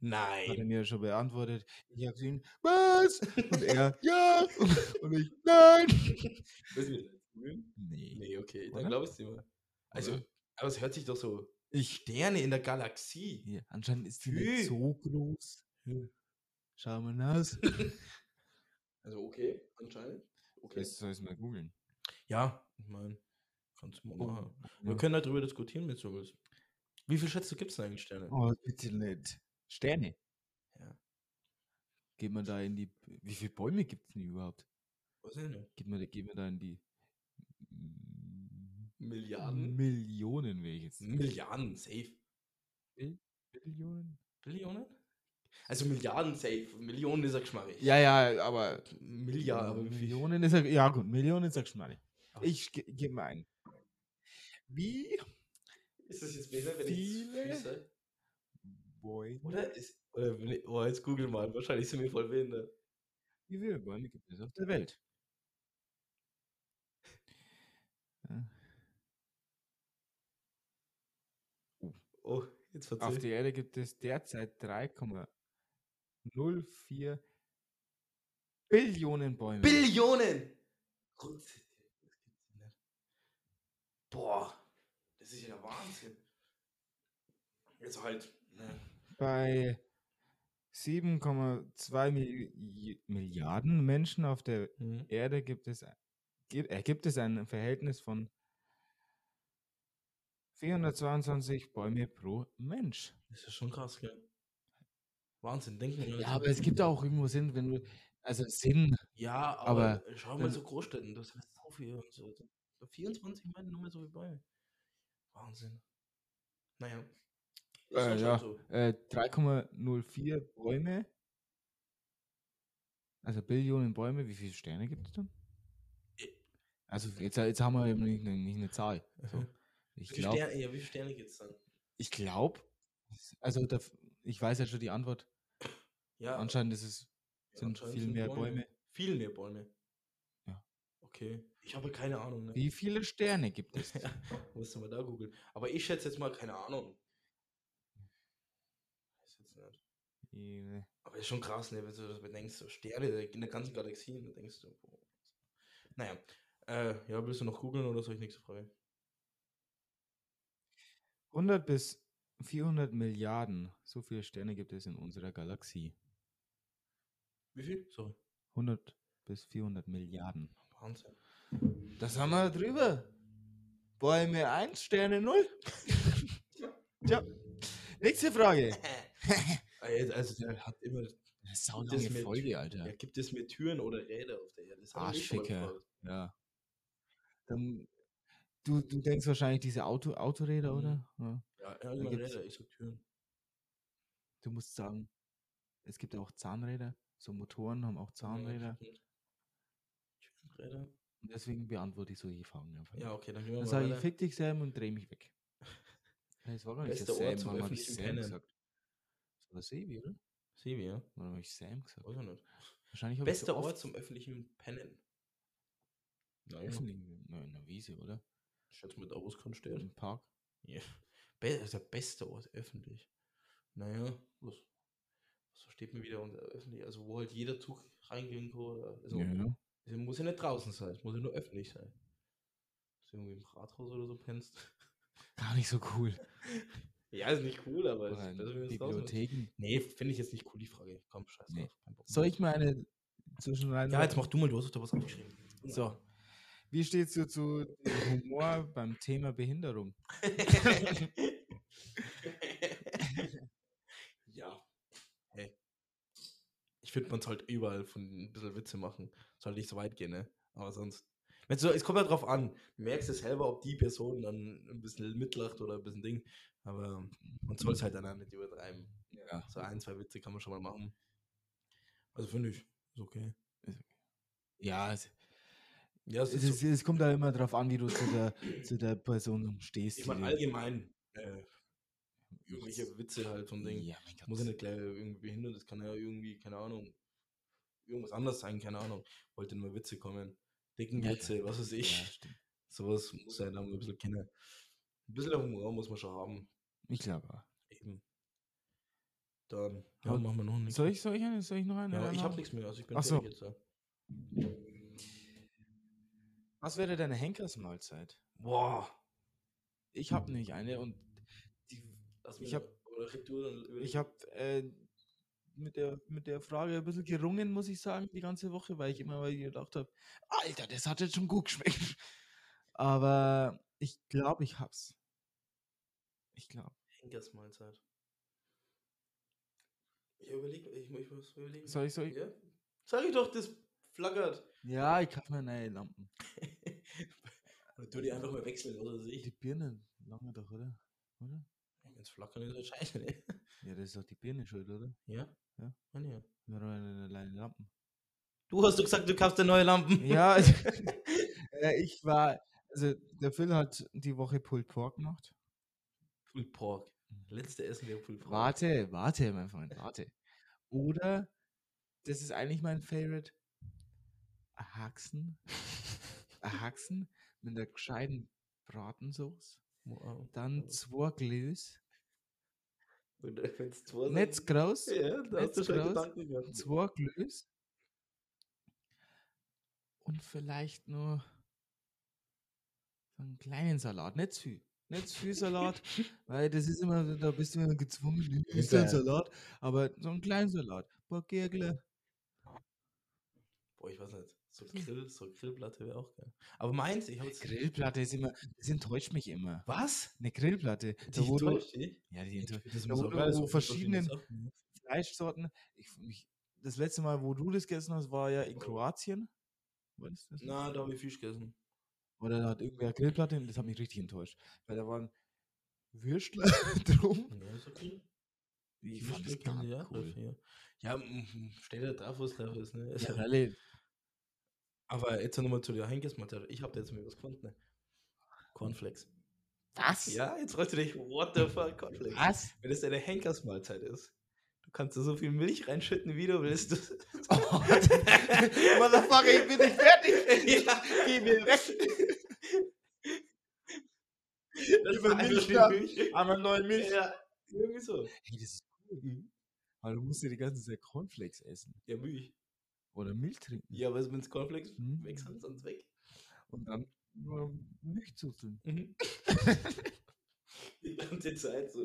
Hat er Nein. mir schon beantwortet. Ich habe ihn, was? Und er, <laughs> ja. Und ich, nein. Wissen wir das? Nee. Nee, okay, dann glaube ich es dir mal. Also, Oder? aber es hört sich doch so. Ich. Sterne in der Galaxie. Hier, anscheinend ist die nicht so groß. Schau mal aus. Also, okay, anscheinend. Okay. Das soll ich mal googeln. Ja, ich meine, kannst du mal Oh, machen. ja. Wir können halt darüber diskutieren, wenn du willst. Wie viel schätzt du, gibt es eigentlich Sterne? Oh, bitte nicht. Sterne. Ja. Geht man da in die. Wie viele Bäume gibt es denn überhaupt? Was denn? denn? Geht man, geht man da in die. Milliarden? Millionen, will ich jetzt. Milliarden, safe. Millionen? Billionen? Also Milliarden safe. Millionen ist ja geschmackig. Ja, ja, aber. Milliarden, aber wie viel? Millionen ist ja. Ja, gut, Millionen mal nicht. Aber- Ich ge- gebe mal ein. Wie Ist das jetzt besser, wenn Viele? ich füße? Bäume? Oder? Ist, oder wenn ich, oh, jetzt google mal. Wahrscheinlich sind wir voll behindert. Wie viele Bäume gibt es auf der Welt? Ja. Oh, jetzt Auf der Erde gibt es derzeit 3,04 Billionen Bäume. Billionen! Nicht. Boah, das ist ja der Wahnsinn. Jetzt halt. Ne. Bei 7,2 Milli Milliarden Menschen auf der Mhm. Erde gibt es, gibt, äh, gibt es ein Verhältnis von 422 Bäume pro Mensch. Das ist schon krass, gell? Wahnsinn, denken wir. Ja, aber es gibt auch irgendwo Sinn, wenn du, also Sinn, Ja, aber, aber schau mal so Großstädten, das heißt so viel und so. so 24 meinen nur mehr so wie Bäume. Wahnsinn. Naja. Äh, anscheinend ja. so. äh, 3,04 Bäume, also Billionen Bäume, wie viele Sterne gibt es dann? Äh. Also jetzt, jetzt haben wir eben nicht, eine- nicht eine Zahl. So. <laughs> Ich glaube, Sterne, ja, wie viele Sterne gibt es dann? ich glaube, also da, ich weiß ja schon die Antwort. Ja, Anscheinend ist es, ja, sind anscheinend viel sind mehr Bäume. Viel mehr Bäume. Ja. Okay. Ich habe keine Ahnung. Ne? Wie viele Sterne gibt es? <laughs> Ja, mal da googeln. Aber ich schätze jetzt mal keine Ahnung. Nee. Aber ist schon krass, ne, wenn du das bedenkst, so Sterne in der ganzen Galaxie, da denkst du, boah. Naja, äh, ja, willst du noch googeln oder soll ich nächste Frage? 100 bis 400 Milliarden, so viele Sterne gibt es in unserer Galaxie. Wie viel? Sorry. 100 bis 400 Milliarden. Wahnsinn. Das haben wir drüber. Bäume 1, Sterne 0. <laughs> Tja. Nächste Frage. <laughs> Also, also der hat immer, Das lange mit- Folge, Alter. ja, gibt es mir Türen oder Räder auf der Erde? Das Arschficker. Ja. Dann, du, du denkst wahrscheinlich diese Auto, Autoräder, Mhm. oder? Ja. Ja, Räder, ich sag Türen. Du musst sagen, es gibt auch Zahnräder. So Motoren haben auch Zahnräder. Ja. Türenräder? Und deswegen beantworte ich solche Fragen einfach. Ja, okay, dann gehen wir Dann mal sage ich, fick dich, Sam, und dreh mich weg. <laughs> Das war gar nicht Bester der Ort Sam, zum öffentlichen Sam Pennen. gesagt? Das war Sebi, oder? Sebi, ja? Warum habe ich Sam gesagt? Weiß ich nicht. Wahrscheinlich habe ich Bester so Ort zum öffentlichen Pennen. Ja. öffentlichen, na, in der Wiese, oder? Ich schätze wo es kann stehen. Im Park. Ja. Also der beste Ort öffentlich. Naja, was, was versteht man wieder unter öffentlich? Also wo halt jeder Zug reingehen kann. Oder, also, Ja. Es muss ja nicht draußen sein, es muss ja nur öffentlich sein. Dass du irgendwie im Rathaus oder so pennst. <laughs> Gar nicht so cool. <laughs> Ja, ist nicht cool, aber es Oder ist besser. Bibliotheken. Nee, finde ich jetzt nicht cool, die Frage. Komm, scheiß Nee. Soll ich mal eine zwischenrein? Ja, jetzt mach du mal, du hast doch was aufgeschrieben. So. Wie stehst du zu dem Humor beim Thema Behinderung? <laughs> ja. Hey. Ich finde, man sollte überall von ein bisschen Witze machen. Soll nicht so weit gehen, ne? Aber sonst. Wenn's so, es kommt ja drauf an. Du merkst es selber, ob die Person dann ein bisschen mitlacht oder ein bisschen Ding. Aber man soll es halt dann auch nicht übertreiben. Ja. So ein, zwei Witze kann man schon mal machen. Also finde ich, ist okay. Ja, es, Ja, es es, so, es kommt da immer drauf an, wie du zu der, zu der Person stehst. ich meine allgemein äh, irgendwelche Witze halt von Ding. Ja. Muss ja nicht gleich irgendwie behindert, das kann ja irgendwie, keine Ahnung, irgendwas anders sein, keine Ahnung. Wollte nur Witze kommen. Dicken Ja, Witze, was weiß ich. Ja. Sowas muss ja dann ein bisschen kennen. Ein bisschen Humor muss man schon haben. Ich glaube. Eben. Dann, ja, Ja, machen wir noch nichts. Soll ich, soll ich, eine, soll ich noch eine? Ja, ich habe nichts mehr, also ich bin Ach so. jetzt. Ja. Was wäre deine Henkersmahlzeit? Boah. Ich habe nämlich eine und die, Lass Ich mir- hab- oder red du dann über ich habe äh, mit, der, mit der Frage ein bisschen gerungen, muss ich sagen, die ganze Woche, weil ich immer mal gedacht habe, Alter, das hat jetzt schon gut geschmeckt. Aber ich glaube, ich hab's. Ich glaube. Henkersmahlzeit. Ich überlege, ich, ich muss überlegen. Soll ich, soll ich? Ja? Sag ich doch, das flackert. Ja, ich kaufe mir neue Lampen. <laughs> Oder tu die einfach mal wechseln, oder sehe Die ich. Birne lange doch, oder? Oder? Wenn es flackern ist, halt scheiße, ne? <laughs> Ja, das ist doch die Birne schuld, oder? Ja? Ja. Ah, ja. Wir haben eine alleine Lampen. Du hast doch gesagt, du kaufst dir neue Lampen. Ja, <laughs> also, äh, ich war, also der Phil hat die Woche Pulled Pork gemacht. Pulled Pork. Letzte Essen der Pulled Pork. Warte, warte, mein Freund, warte. Oder, das ist eigentlich mein Favorite, Haxen. Haxen mit einer gescheiten Bratensauce. Wow. Dann zwei Glüs. Und wenn es zwei Nicht sind- groß. Ja, da hast du nicht schon groß, Gedanken gehabt. Zwei Glüs. Und vielleicht nur so einen kleinen Salat. Nicht zu viel. Nicht zu viel Salat, <laughs> weil das ist immer, da bist du immer gezwungen, ist ein Ja. Salat. Aber so einen kleinen Salat. Ein paar Gärgle. Boah, ich weiß nicht. So Grill, so Grillplatte wäre auch geil. Aber meins, ich habe jetzt. Grillplatte ist immer, das enttäuscht mich immer. Was? Eine Grillplatte. Die wo du, täuscht dich? ja, die Ich enttäuscht. das Da, wo so du so wo viele verschiedene Sachen. Fleischsorten. Ich, mich, das letzte Mal, wo du das gegessen hast, war ja in Kroatien. War das das? Na, da habe ich Fisch gegessen. Oder da hat irgendwer Grillplatte und das hat mich richtig enttäuscht. Weil da waren Würstler <laughs> drum. Ja, ist okay. Ich Fisch fand das gar ja, cool. Ja, mm, steht ja drauf, was drauf ist. Ne? Ja, <laughs> ja- alle, Aber jetzt nochmal zu der Henkesmaterial. Ich habe da jetzt mal was gefunden. Ne? Cornflakes. was? Ja, jetzt fragst du dich, what the fuck, Cornflakes? Was? Wenn das deine Henkersmahlzeit ist, du kannst da so viel Milch reinschütten, wie du willst. Oh, <laughs> Motherfucker, ich bin nicht fertig. <laughs> ja. Geh mir weg. Das Über Milch. Milch. Einmal neue Milch. Ja, irgendwie so. Hey, das ist cool. Aber du musst ja die ganze Zeit Cornflakes essen. Ja, Milch. Oder Milch trinken. Ja, aber wenn es Cornflakes Hm. weg sind, sonst weg. Und dann nur Milch zuzeln. Mhm. <laughs> Die ganze Zeit so.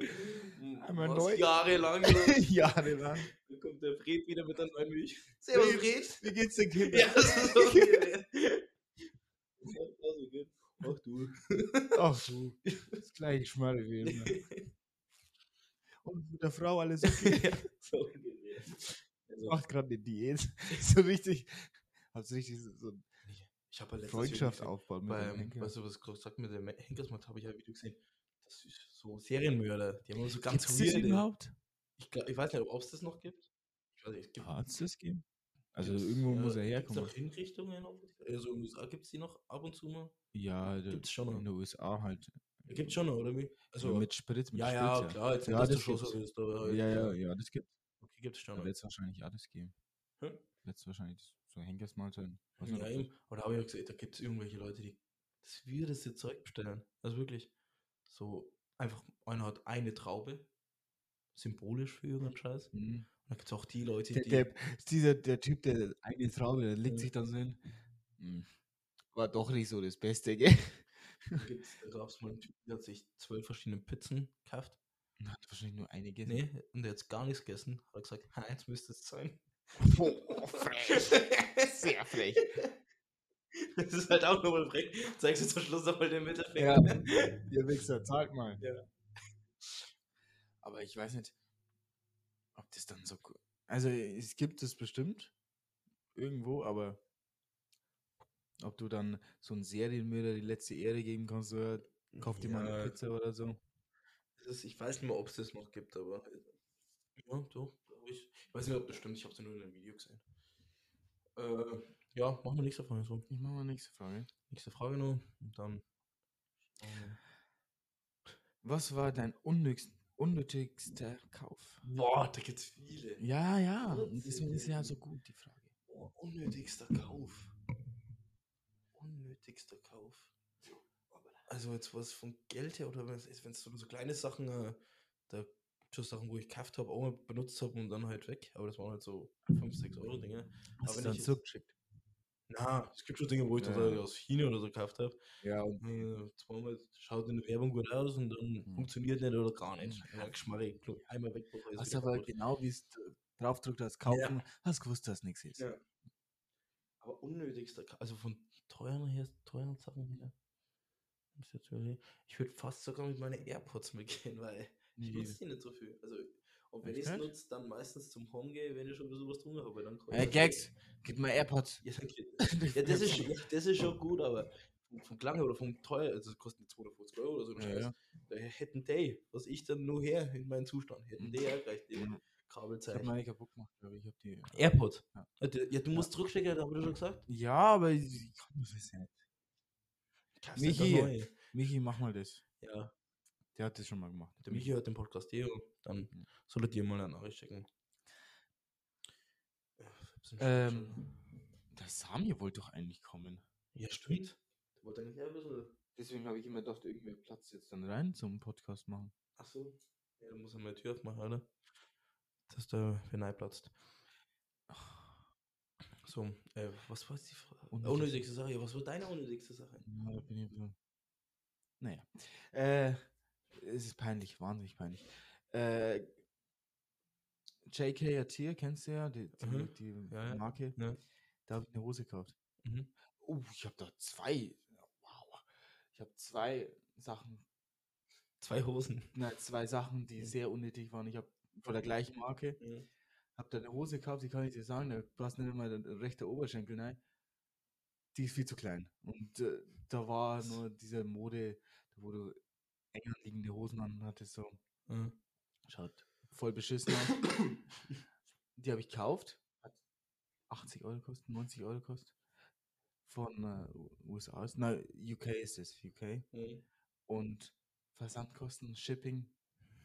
Einmal was, neu. Jahrelang. <laughs> Jahrelang. Dann kommt der Fred wieder mit der neuen Milch. Servus, Fred. Wie geht's den Kindern? Ja, das ist so <laughs> viel. Ja, so geht's. Ach du. Ach du, das gleiche Schmarre wie immer. Und mit der Frau alles okay. ja, so ungefähr. Also, Macht gerade eine Diät. <laughs> So richtig, hab's richtig so so ich habe ja letztens Freundschaft aufbauen mit dem Beim, weißt du, was ich gesagt mit dem Henkersmott habe ich ja ein Video gesehen. Das ist so Serienmörder. Die haben immer so ganz Gibt's das weirde. überhaupt? Ich, glaub, ich weiß nicht, ob es das noch gibt. Ich weiß nicht, es gibt Hat es das gegeben? Also gibt's, irgendwo muss er Gibt es herkommen. noch Hinrichtungen? Also in den USA gibt es die noch ab und zu mal? Ja, Gibt's schon noch. in den USA halt. Gibt es schon noch, oder wie? Also Also, mit Sprit, mit ja, ja, Spritzer. klar, jetzt Ja, das du schon gibt's. so ist, halt, Ja, ja, ja, das gibt Okay, gibt es schon Da wird es wahrscheinlich alles geben. Hm? Wird wahrscheinlich so Henkersmahl sein. Was Ja, eben. Aber da habe ich ja gesagt, da gibt es irgendwelche Leute, die das weirdeste Zeug bestellen. Also wirklich. So, einfach, einer hat eine Traube, symbolisch für irgendeinen Scheiß. Und Mhm. dann gibt es auch die Leute, Der, die. der, dieser, der Typ, der eine Traube, der legt Ja. sich dann so hin. Hm, War doch nicht so das Beste, gell? gibt's, da gab es mal einen Typ, der hat sich zwölf verschiedene Pizzen gekauft. Hat wahrscheinlich nur eine gegessen. Nee, und der hat gar nichts gegessen. Hat er gesagt, ha, <laughs> jetzt müsste es sein. Boah, frech. Sehr frech. <laughs> Das ist halt auch nochmal frech. Zeigst du zum Schluss nochmal den Mittelfinger. Ja, ihr Wichser, zahlt mal. Ja. Aber ich weiß nicht, ob das dann so. Also, es gibt es bestimmt irgendwo, aber ob du dann so einen Serienmörder die letzte Ehre geben kannst, so, ja, kauf dir mal eine Pizza oder so. Das ist, ich weiß nicht mehr, ob es das noch gibt, aber. Ja, doch, glaube ich. Ich weiß nicht, ob das stimmt. Ich habe es nur in einem Video gesehen. Äh, ja, machen wir nächste Frage so. Ich mach mal nächste Frage. Nächste Frage noch. Und dann. Was war dein unnötigst, unnötigster Kauf? Boah, da gibt's viele. Ja, ja, deswegen ist ja so gut die Frage. Boah, unnötigster Kauf. Unnötigster Kauf. Also jetzt was von Geld her oder wenn es so, so kleine Sachen, äh, da gibt es Sachen, wo ich gekauft habe, auch mal benutzt habe und dann halt weg. Aber das waren halt so 5, 6 Euro Dinge. Hast Aber du dann zurückgeschickt? Na, es gibt schon Dinge, wo ich Ja. total aus China oder so gekauft habe. Ja, und Äh, Zweimal schaut in der Werbung gut aus und dann Mhm. funktioniert nicht oder gar nicht. Ja, Geschmarre, einmal weg. hast wieder aber kaputt. genau wie es draufdrückt hast, kaufen, hast gewusst, dass nichts ist. Ja. Aber unnötigster, also von teuren her, teuren Sachen her. Ich würde fast sogar mit meinen AirPods mitgehen, <laughs> weil ich nutze die nicht so viel. Also, und wenn ich es nutze, dann meistens zum Home gehe, wenn ich schon bisschen was tun habe. Dann das- Gags, gib mal AirPods. Ja, <laughs> ja, das ist, ja, das ist schon gut, aber vom, Klang oder vom teuer, also das kostet 250 Euro oder so. ein Ja, Scheiß. ja. Da hätten die, was ich dann nur her in meinem Zustand, hätten die ja gleich die Mhm. Ich hab Kabelzeichen. meine kaputt gemacht, glaube ich. ich hab die, AirPods. Ja. Ja, du- ja, musst zurückschicken, das habe ich schon gesagt. ja, aber ich, ich kann das nicht. Michi. Michi, mach mal das. Ja, Der hat das schon mal gemacht. der Michi hört den Podcast eh und dann Mhm. soll er dir mal eine Nachricht schicken. Ja, nicht Ähm. Der Sami wollte doch eigentlich kommen. ja, stimmt. Der wollte eigentlich ein bisschen. Deswegen habe ich immer gedacht, irgendwer Platz jetzt dann rein zum Podcast machen. Achso. Ja, dann muss er mal die Tür aufmachen, oder? Dass der Venai platzt. So, äh, was war die Frage? Unnötigste- Sache. Ja, was war deine unnötigste Sache? Ja, bin ich bisschen. Naja. Äh, es ist peinlich, wahnsinnig peinlich. Äh, JK Atir, kennst du ja, die, die, Mhm. die Ja. Marke. Ja. Da habe ich eine Hose gekauft. Mhm. Oh, ich habe da zwei. Wow. Ich habe zwei Sachen, Zwei Hosen. na, zwei Sachen, die Mhm. sehr unnötig waren. Ich habe von der gleichen Marke, Mhm. Habe da eine Hose gekauft, die kann ich dir sagen, da passt nicht mal der rechte Oberschenkel rein. Die ist viel zu klein. Und äh, da war nur diese Mode, wo du enger liegende Hosen an hattest, so. Mhm. Schaut voll beschissen aus. <coughs> Die habe ich gekauft. Hat 80 Euro gekostet, 90 Euro gekostet. Von äh, USA. Na, UK ist es, UK. Mhm. Und Versandkosten, Shipping,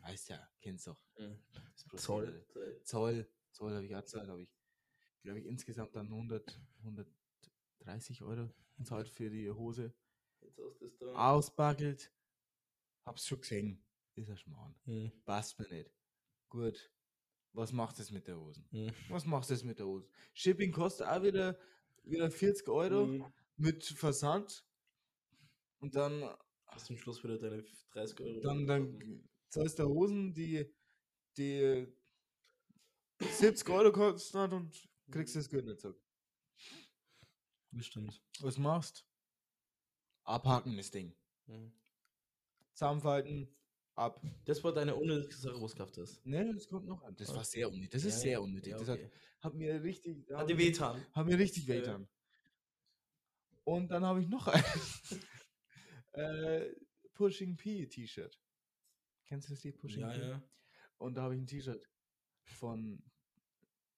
weißt ja, kennst doch. Prozedere. Zoll. Zoll. Zoll, habe ich auch gezahlt, habe ich, glaube ich, insgesamt dann 100, 130 Euro gezahlt für die Hose. Jetzt hast du es da. Ausbaggelt, hab's schon gesehen. Ist ein Schmarrn. Mhm. Passt mir nicht. Gut. Was macht es mit der Hosen? Mhm. Was macht es mit der Hosen? Shipping kostet auch wieder, wieder 40 Euro Mhm. mit Versand. Und dann, Hast du zum Schluss wieder deine 30 Euro? dann, dann zahlst du Hosen, die, die 70 Euro kosten hat und kriegst das Geld nicht zurück. Das stimmt. Was machst? Abhaken das Ding. Mhm. Zusammenfalten, ab. Das war deine unnötige Sache, was gekauft hast. Ne, das kommt noch an. Das war sehr unnötig. Das ist Ja, sehr ja. unnötig. Ja, Das okay. hat, hat mir richtig. Hat dir wehtan. Hat mir richtig Ja. wehtan. Und dann habe ich noch ein <laughs> äh, Pushing P T-Shirt. Kennst du das Lied Pushing Ja, P? ja. Und da habe ich ein T-Shirt von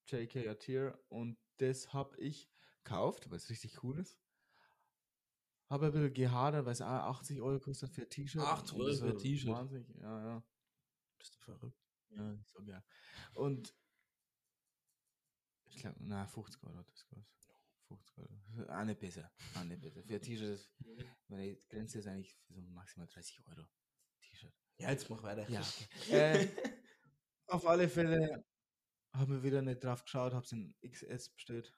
JK Atir und das habe ich gekauft, weil es richtig cool ist. Habe ein bisschen gehadert, weil es auch 80 Euro kostet für ein T-Shirt. 80 und Euro für ein T-Shirt? Wahnsinnig, ja, ja. Bist du verrückt? Ja, so ja. Und ich glaube, na, 50 Euro hat das gekostet. 50 Euro. Auch nicht besser. Auch nicht besser. Für ein T-Shirt, ist- meine Grenze ist eigentlich so maximal 30 Euro. T-Shirt. Ja, jetzt mach weiter. Ja, <laughs> Äh, auf alle Fälle haben wir wieder nicht drauf geschaut, hab's in XS bestellt.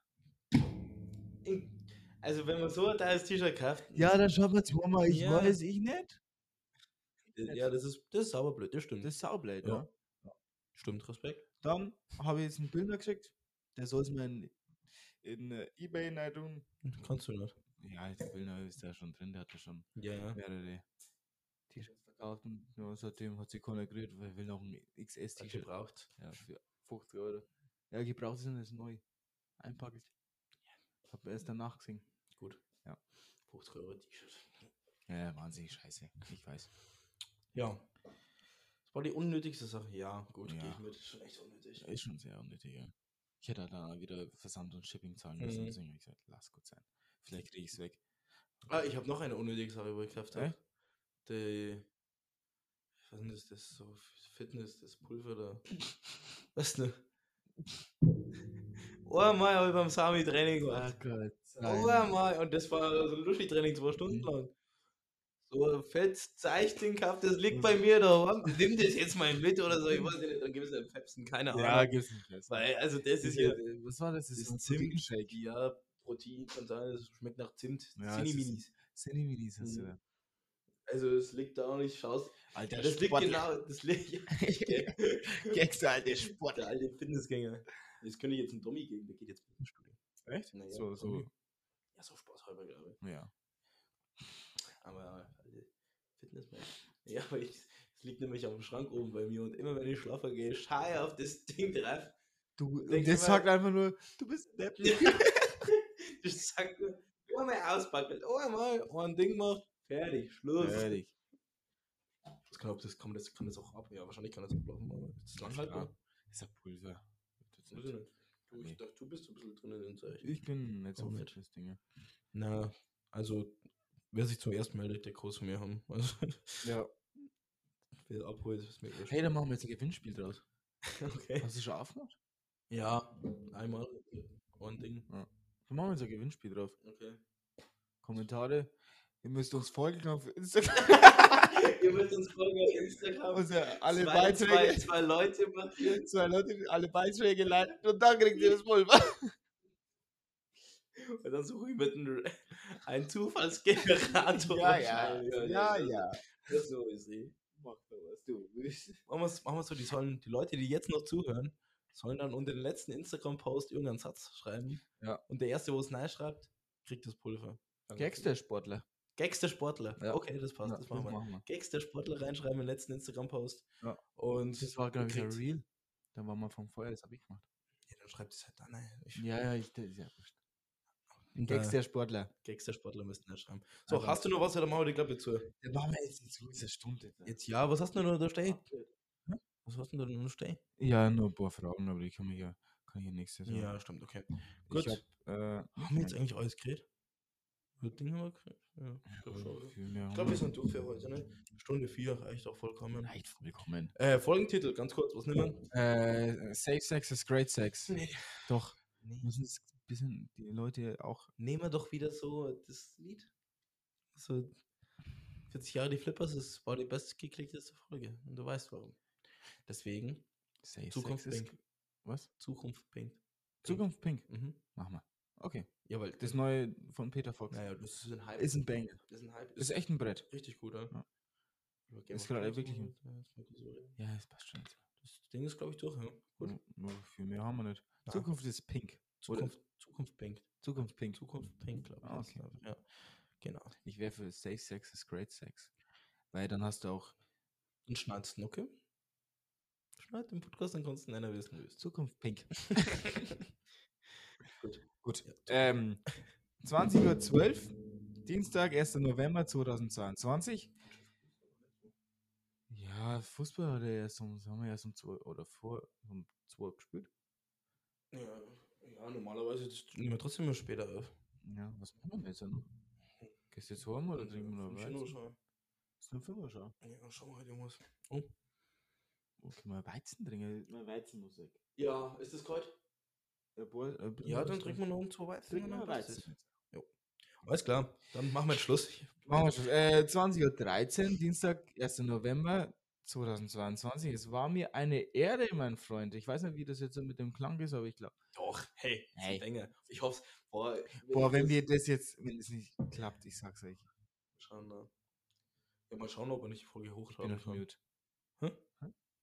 Also, wenn man so ein teures T-Shirt kauft, Ja, dann schaut man zweimal, ich Ja. weiß ich nicht. ja, das ist, das ist aber blöd, das stimmt. Das ist saublöd, Ja. ja. stimmt, Respekt. Dann habe ich jetzt einen Bilder geschickt. Der soll es mir in, in äh, Ebay rein tun. Kannst du nicht. Ja, der Bilder ist da schon drin, der hat ja schon Ja, ja. mehrere T-Shirts verkauft und ja, seitdem hat sich keiner gerührt, weil will noch ein XS-T-Shirt. Gebraucht. Ja, für 50 Euro. Ja, gebraucht ist das neu. Einpackelt. Hab erst danach gesehen. Gut. Ja. 50 Euro T-Shirt. Ja, wahnsinnig scheiße. Ich weiß. Ja. Das war die unnötigste Sache. Ja, gut, Ja. gehe ich mit. Ist schon echt unnötig. Ist schon sehr unnötig, ja. Ich hätte halt dann auch wieder Versand und Shipping zahlen müssen. Mhm. Deswegen habe ich gesagt, lass gut sein. Vielleicht kriege ich es weg. Ah, ich habe noch eine unnötige Sache, wo ich gekauft habe. Die. Was ist denn das? Das so Fitness, das Pulver da. Was ne? Einmal habe ich beim Sami Training gemacht. Gott. Einmal. Und das war so ein Luschi-Training, zwei Stunden lang. So fettes Zeichling gehabt, das liegt bei mir da. Nimm das jetzt mal mit oder so. Ich weiß nicht, dann gibt es einen Pepsen, keine Ahnung. Ja, gibt's nicht fest. Weil, also das ist Das ja. was war das? Das Das ist ein Zimt. Proteinshake. Ja, Protein kann sein, es schmeckt nach Zimt. Ja, Zini es ist- Minis. Cineminis hast du Mhm. da. Also es liegt da auch nicht, schaust. Alter, das liegt genau, das liegt. Alter <laughs> der <laughs> Sportler. alte Fitnessgänger. Jetzt könnte ich jetzt einen Dummy geben, der geht jetzt ins Studio. Echt? Naja, so, so. Dummy. Ja, so spaßhalber, glaube ich. Ja. Aber alte Fitnessmann. Ja, aber ich, es liegt nämlich am Schrank oben bei mir und immer wenn ich schlafen gehe, schaue ich auf das Ding drauf. Du, Denk das mal- sagt einfach nur, du bist ein <laughs> das sagt nur, einmal auspackelt, einmal ein Ding macht, fertig, Schluss. Fertig. Das kann, ob das, kann, das, kann das auch ab. Ja, wahrscheinlich kann das ablaufen, aber das ist lang klar. Das ist ja Pulver. Das ist ich nicht-. Du, Nee. ich dachte, du bist ein bisschen drin in den Zeichen. Ich bin nicht so fit fürs Ding. Na, also, wer sich zuerst meldet, der Kurs von mir haben. Also, Ja. <laughs> wer abholt, ist mir. Hey, dann machen wir jetzt ein Gewinnspiel draus. <laughs> okay. Hast du schon aufgemacht? Ja, einmal ein Ding. Dann machen wir jetzt ein Gewinnspiel drauf. Okay. Kommentare. Ihr müsst uns folgen auf Instagram. <laughs> Ihr müsst uns folgen auf Instagram. Also alle zwei, zwei, Beiträge. zwei Leute markieren. Zwei Leute, alle Beiträge leiten und dann kriegt ihr das Pulver. Und dann suche ich mit einem Zufallsgenerator. Ja, ja. wahrscheinlich. Ja, ja. Das so ist sie. Mach doch, was du willst. Machen wir es so, die sollen, die Leute, die jetzt noch zuhören, sollen dann unter den letzten Instagram-Post irgendeinen Satz schreiben. Ja. Und der Erste, wo es nein schreibt, kriegt das Pulver. Gags der Sportler. Gags der Sportler. Ja. Okay, das passt, Ja, das machen wir. wir. Gags der Sportler reinschreiben im letzten Instagram-Post. Ja. Und Das war, glaube ich, kriegt- Real. Da war mal vom Feuer, das habe ich gemacht. Ja, dann schreibt es halt ich, Ja, ja, ich, das ist ja wurscht. Gags der Sportler. Gags der Sportler müssten nicht schreiben. So, Also- hast du noch was oder machen wir die Klappe zu? Da machen wir jetzt zu dieser Stunde. Jetzt ja, was hast du noch da stehen? Was hast du denn da noch stehen? Ja, nur ein paar Fragen, aber ich kann mich ja, kann ich ja nichts dazu. Ja, stimmt, okay. ich gut. hab, äh, Haben wir jetzt eigentlich alles geredet? Wird Ding haben wir? Ja, ich glaube wir sind durch für heute, ne? Stunde 4 reicht auch vollkommen. Reicht vollkommen. Äh, Folgentitel, ganz kurz, was nehmen wir? Äh, Safe Sex is Great Sex. Nee. Doch. Nee. Müssen es ein bisschen die Leute auch. Nehmen wir doch wieder so das Lied. So 40 Jahre die Flippers, das war die bestgeklickteste Folge. Und du weißt warum. Deswegen Safe Zukunft Sex ist- Pink. Was? Zukunft Pink. Zukunft Pink. Mhm. Machen wir. Okay. Ja, weil Das neue von Peter Fox. Naja, das ist ein Hype. Ist ein Banger. Das ist ein Hype. Ist echt ein Brett. richtig gut, ja. Ja. Game Ist gerade wirklich und, ja, das. Ja, das passt schon. Das Ding ist, glaube ich, durch, ja. Gut. Nur viel mehr haben wir nicht. Ja. Zukunft ist pink. Oder- Zukunft, Zukunft Pink. Zukunft pink. Zukunft Pink, glaube ich. Ah, okay. Ja, genau. Ich wäre für Safe Sex is Great Sex. Weil dann hast du auch Und schneidest du, okay? Schneid den Podcast, dann kannst du einer wissen, wie es Zukunft pink. <laughs> <laughs> Gut. Gut. Ähm, 20.12 Uhr, Dienstag, 1. November 2022. Ja, Fußball hat er erst um, haben wir erst um 2 oder vor um 2 Uhr gespielt. Ja, ja, normalerweise nehmen wir trotzdem immer später auf. Ja, was machen wir denn jetzt noch? Gehst du jetzt heim oder trinken wir noch Weizen? schon. Ist nur 5 Uhr schon. Ja, schau mal halt irgendwas. Wo können wir Weizen trinken? Mal Weizenmusik. Ja, ist das kalt? Ja, boah, äh, Ja, dann trinken wir noch um zwei Weizen. Trinken und wir Weizen. es. Alles klar, dann machen wir jetzt Schluss. Machen wir schon. Äh, 20.13 Uhr, Dienstag, 1. November 2022. Es war mir eine Ehre, mein Freund. Ich weiß nicht, wie das jetzt mit dem Klang ist, aber ich glaube. Doch, hey, Hey. Dinge. Ich hoffe, boah, Boah, wenn das- wir das jetzt, wenn es nicht klappt, ich sag's euch. Schauen, äh, ja, mal schauen, ob wir nicht die Folge Ich bin hochladen auf kann. Mute.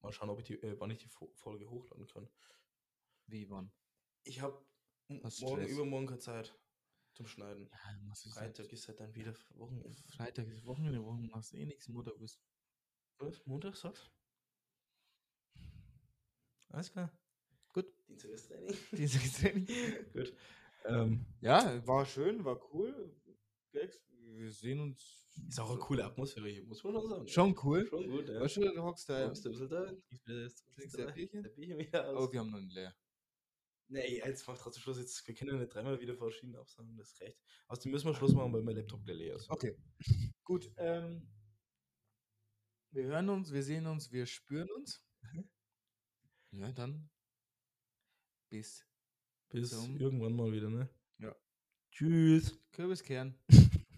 Mal schauen, ob ich die, äh, wann ich die Fo- Folge hochladen kann. Wie wann? Ich habe morgen, Stress? übermorgen keine Zeit zum Schneiden. Ja, du Freitag ist halt dann wieder Wochenende. Freitag ist Wochenende, Wochen machst du eh nichts, Mutter bist. Was? Montag sagst Alles klar. Gut. Dienstag ist Training. <laughs> Dieses Training. <laughs> Gut. Ähm, Ja, war schön, war cool. Wir sehen uns. ist auch eine coole Atmosphäre hier, muss man schon sagen. Schon cool. Schon gut, ja. Weißt du, du hockst da. Du ein bisschen da, trinkst das Trinkst du ein Bierchen? Bierchen wieder aus. Oh, wir haben noch einen leer. Nee, jetzt macht trotzdem Schluss. Jetzt, wir können ja nicht dreimal wieder verschieden absagen, das ist recht. Außerdem müssen wir Schluss machen, weil mein Laptop gleich leer ist. Okay. <laughs> Gut. Ähm, wir hören uns, wir sehen uns, wir spüren uns. Ja, dann. Bis Bis irgendwann mal wieder, ne? Ja. Tschüss. Kürbiskern. <laughs>